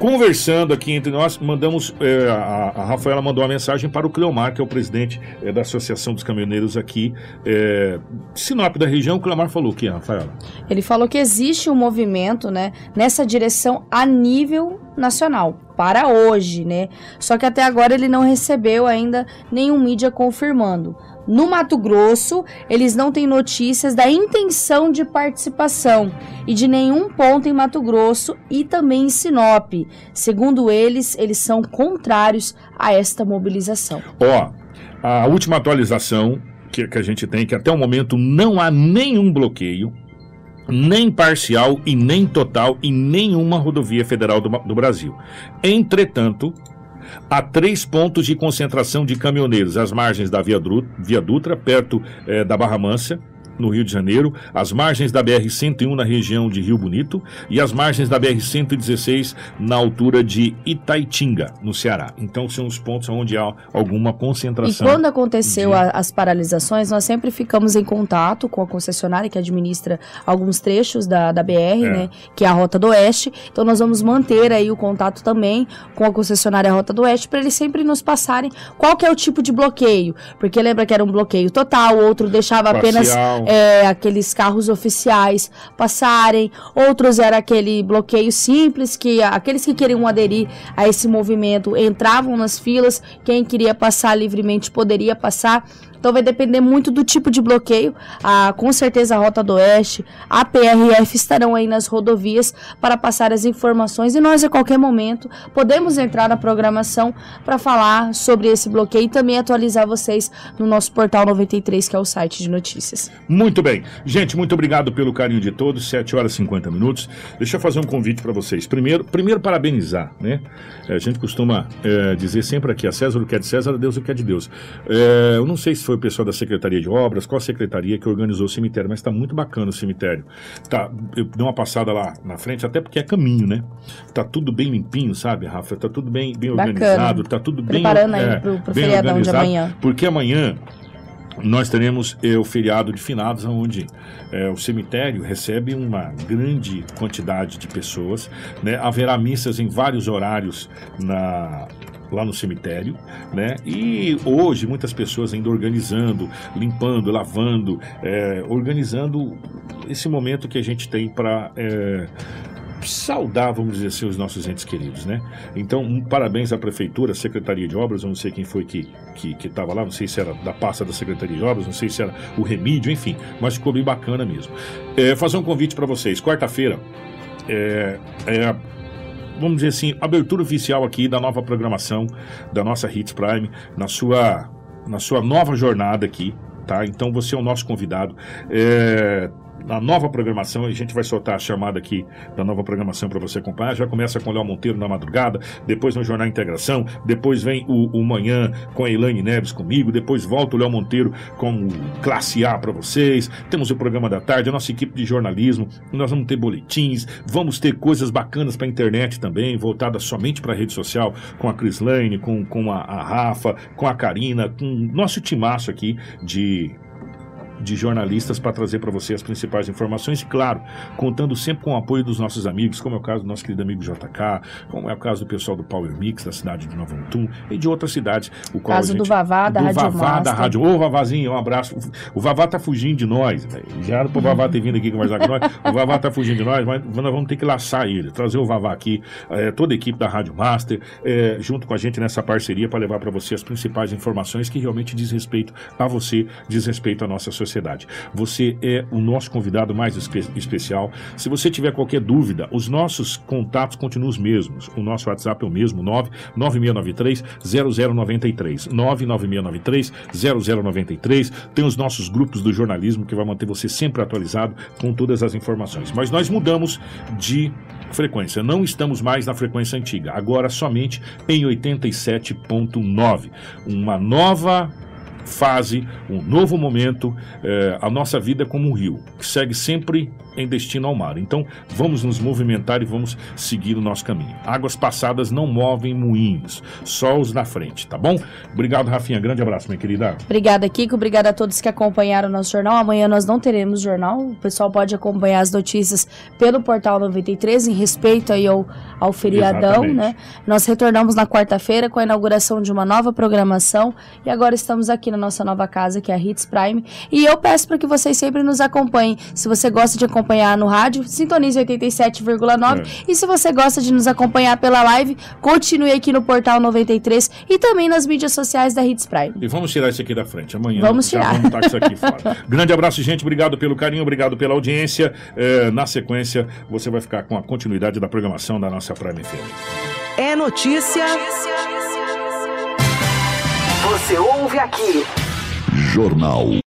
conversando aqui entre nós, mandamos é, a, a Rafaela mandou uma mensagem para o Cleomar, que é o presidente é, da Associação dos Caminhoneiros aqui, é, Sinop da região. O Cleomar falou o que, Rafaela? Ele falou que existe um movimento, né, nessa direção a nível nacional para hoje, né? Só que até agora ele não recebeu ainda nenhum mídia confirmando. No Mato Grosso, eles não têm notícias da intenção de participação e de nenhum ponto em Mato Grosso e também em Sinop. Segundo eles, eles são contrários a esta mobilização. Ó, a última atualização que, que a gente tem, que até o momento não há nenhum bloqueio, nem parcial e nem total em nenhuma rodovia federal do, do Brasil. Entretanto, há três pontos de concentração de caminhoneiros às margens da Via, Dutra, perto eh, da Barra Mansa, no Rio de Janeiro, às margens da BR-101 na região de Rio Bonito e às margens da BR-116 na altura de Itaitinga, no Ceará. Então são os pontos onde há alguma E concentração. quando aconteceu a- as paralisações, nós sempre ficamos em contato com a concessionária que administra alguns trechos da, da BR, É. né? Que é a Rota do Oeste. Então nós vamos manter aí o contato também com a concessionária Rota do Oeste para eles sempre nos passarem qual que é o tipo de bloqueio. Porque lembra que era um bloqueio total, outro deixava apenas. É, aqueles carros oficiais passarem, outros era aquele bloqueio simples, que aqueles que queriam aderir a esse movimento entravam nas filas, quem queria passar livremente poderia passar. Então vai depender muito do tipo de bloqueio. Ah, com certeza a Rota do Oeste, a PRF estarão aí nas rodovias para passar as informações e nós a qualquer momento podemos entrar na programação para falar sobre esse bloqueio e também atualizar vocês no nosso portal 93, que é o site de notícias. Muito bem. Gente, muito obrigado pelo carinho de todos. 7 horas e 50 minutos. Deixa eu fazer um convite para vocês. Primeiro, primeiro parabenizar, né? A gente costuma é, dizer sempre aqui, a César o que é de César, a Deus o que é de Deus. É, eu não sei se foi o pessoal da Secretaria de Obras, qual a secretaria que organizou o cemitério, mas está muito bacana o cemitério. Tá, eu dei uma passada lá na frente, até porque é caminho, né? Tá tudo bem limpinho, sabe, Rafa? Tá tudo bem, bem organizado, tá tudo bem Preparando aí é, pro, pro bem feriadão de amanhã. Porque amanhã nós teremos eh, o feriado de finados, onde eh, o cemitério recebe uma grande quantidade de pessoas. Né? Haverá missas em vários horários na lá no cemitério, né? E hoje muitas pessoas ainda organizando, limpando, lavando, eh, organizando esse momento que a gente tem para saudar, vamos dizer assim, os nossos entes queridos, né? Então, um parabéns à Prefeitura, à Secretaria de Obras, eu não sei quem foi que estava que, que tava lá, não sei se era da pasta da Secretaria de Obras, não sei se era o Remídio, enfim, mas ficou bem bacana mesmo. É, fazer um convite para vocês, quarta-feira, é, é, vamos dizer assim, abertura oficial aqui da nova programação da nossa Hits Prime, na sua, na sua nova jornada aqui, tá? Então, você é o nosso convidado. É, na nova programação, a gente vai soltar a chamada aqui da nova programação para você acompanhar. Já começa com o Léo Monteiro na madrugada, depois no Jornal Integração, depois vem o, o Manhã com a Elaine Neves comigo, depois volta o Léo Monteiro com o Classe A para vocês. Temos o programa da tarde, a nossa equipe de jornalismo, nós vamos ter boletins, vamos ter coisas bacanas para internet também, voltadas somente para rede social, com a Cris Lane, com, com a, a Rafa, com a Karina, com o nosso timaço aqui de de jornalistas para trazer para você as principais informações e, claro, contando sempre com o apoio dos nossos amigos, como é o caso do nosso querido amigo JK, como é o caso do pessoal do Power Mix da cidade de Nova Mutum e de outras cidades. O Caso gente, do Vavá, da do Rádio Vavá Master. da Rádio. Ô, Vavazinho, um abraço. O Vavá tá fugindo de nós, velho. Já era pro Vavá ter vindo aqui conversar com nós. O Vavá tá fugindo de nós, mas nós vamos ter que laçar ele, trazer o Vavá aqui, eh, toda a equipe da Rádio Master, eh, junto com a gente nessa parceria para levar para você as principais informações que realmente diz respeito a você, diz respeito à nossa sociedade. Você é o nosso convidado mais espe- especial. Se você tiver qualquer dúvida, os nossos contatos continuam os mesmos. O nosso WhatsApp é o mesmo, 99693 0093. 99693 0093. Tem os nossos grupos do jornalismo que vai manter você sempre atualizado com todas as informações. Mas nós mudamos de frequência. Não estamos mais na frequência antiga, agora somente em 87.9. Uma nova fase, um novo momento, eh, a nossa vida é como um rio, que segue sempre em destino ao mar. Então, vamos nos movimentar e vamos seguir o nosso caminho. Águas passadas não movem moinhos, só os na frente, tá bom? Obrigado, Rafinha. Grande abraço, minha querida. Obrigada, Kiko. Obrigada a todos que acompanharam o nosso jornal. Amanhã nós não teremos jornal. O pessoal pode acompanhar as notícias pelo Portal 93, em respeito aí ao, ao feriadão, Exatamente. né? Nós retornamos na quarta-feira com a inauguração de uma nova programação. E agora estamos aqui na nossa nova casa, que é a Hits Prime. E eu peço para que vocês sempre nos acompanhem. Se você gosta de acompanhar no rádio, sintonize 87,9. E se você gosta de nos acompanhar pela live, continue aqui no Portal 93 e também nas mídias sociais da Hits Prime. E vamos tirar isso aqui da frente. Amanhã Vamos tirar. vamos estar isso aqui fora. Grande abraço, gente. Obrigado pelo carinho, obrigado pela audiência. Eh, na sequência, você vai ficar com a continuidade da programação da nossa Prime FM. É notícia. Você ouve aqui. Jornal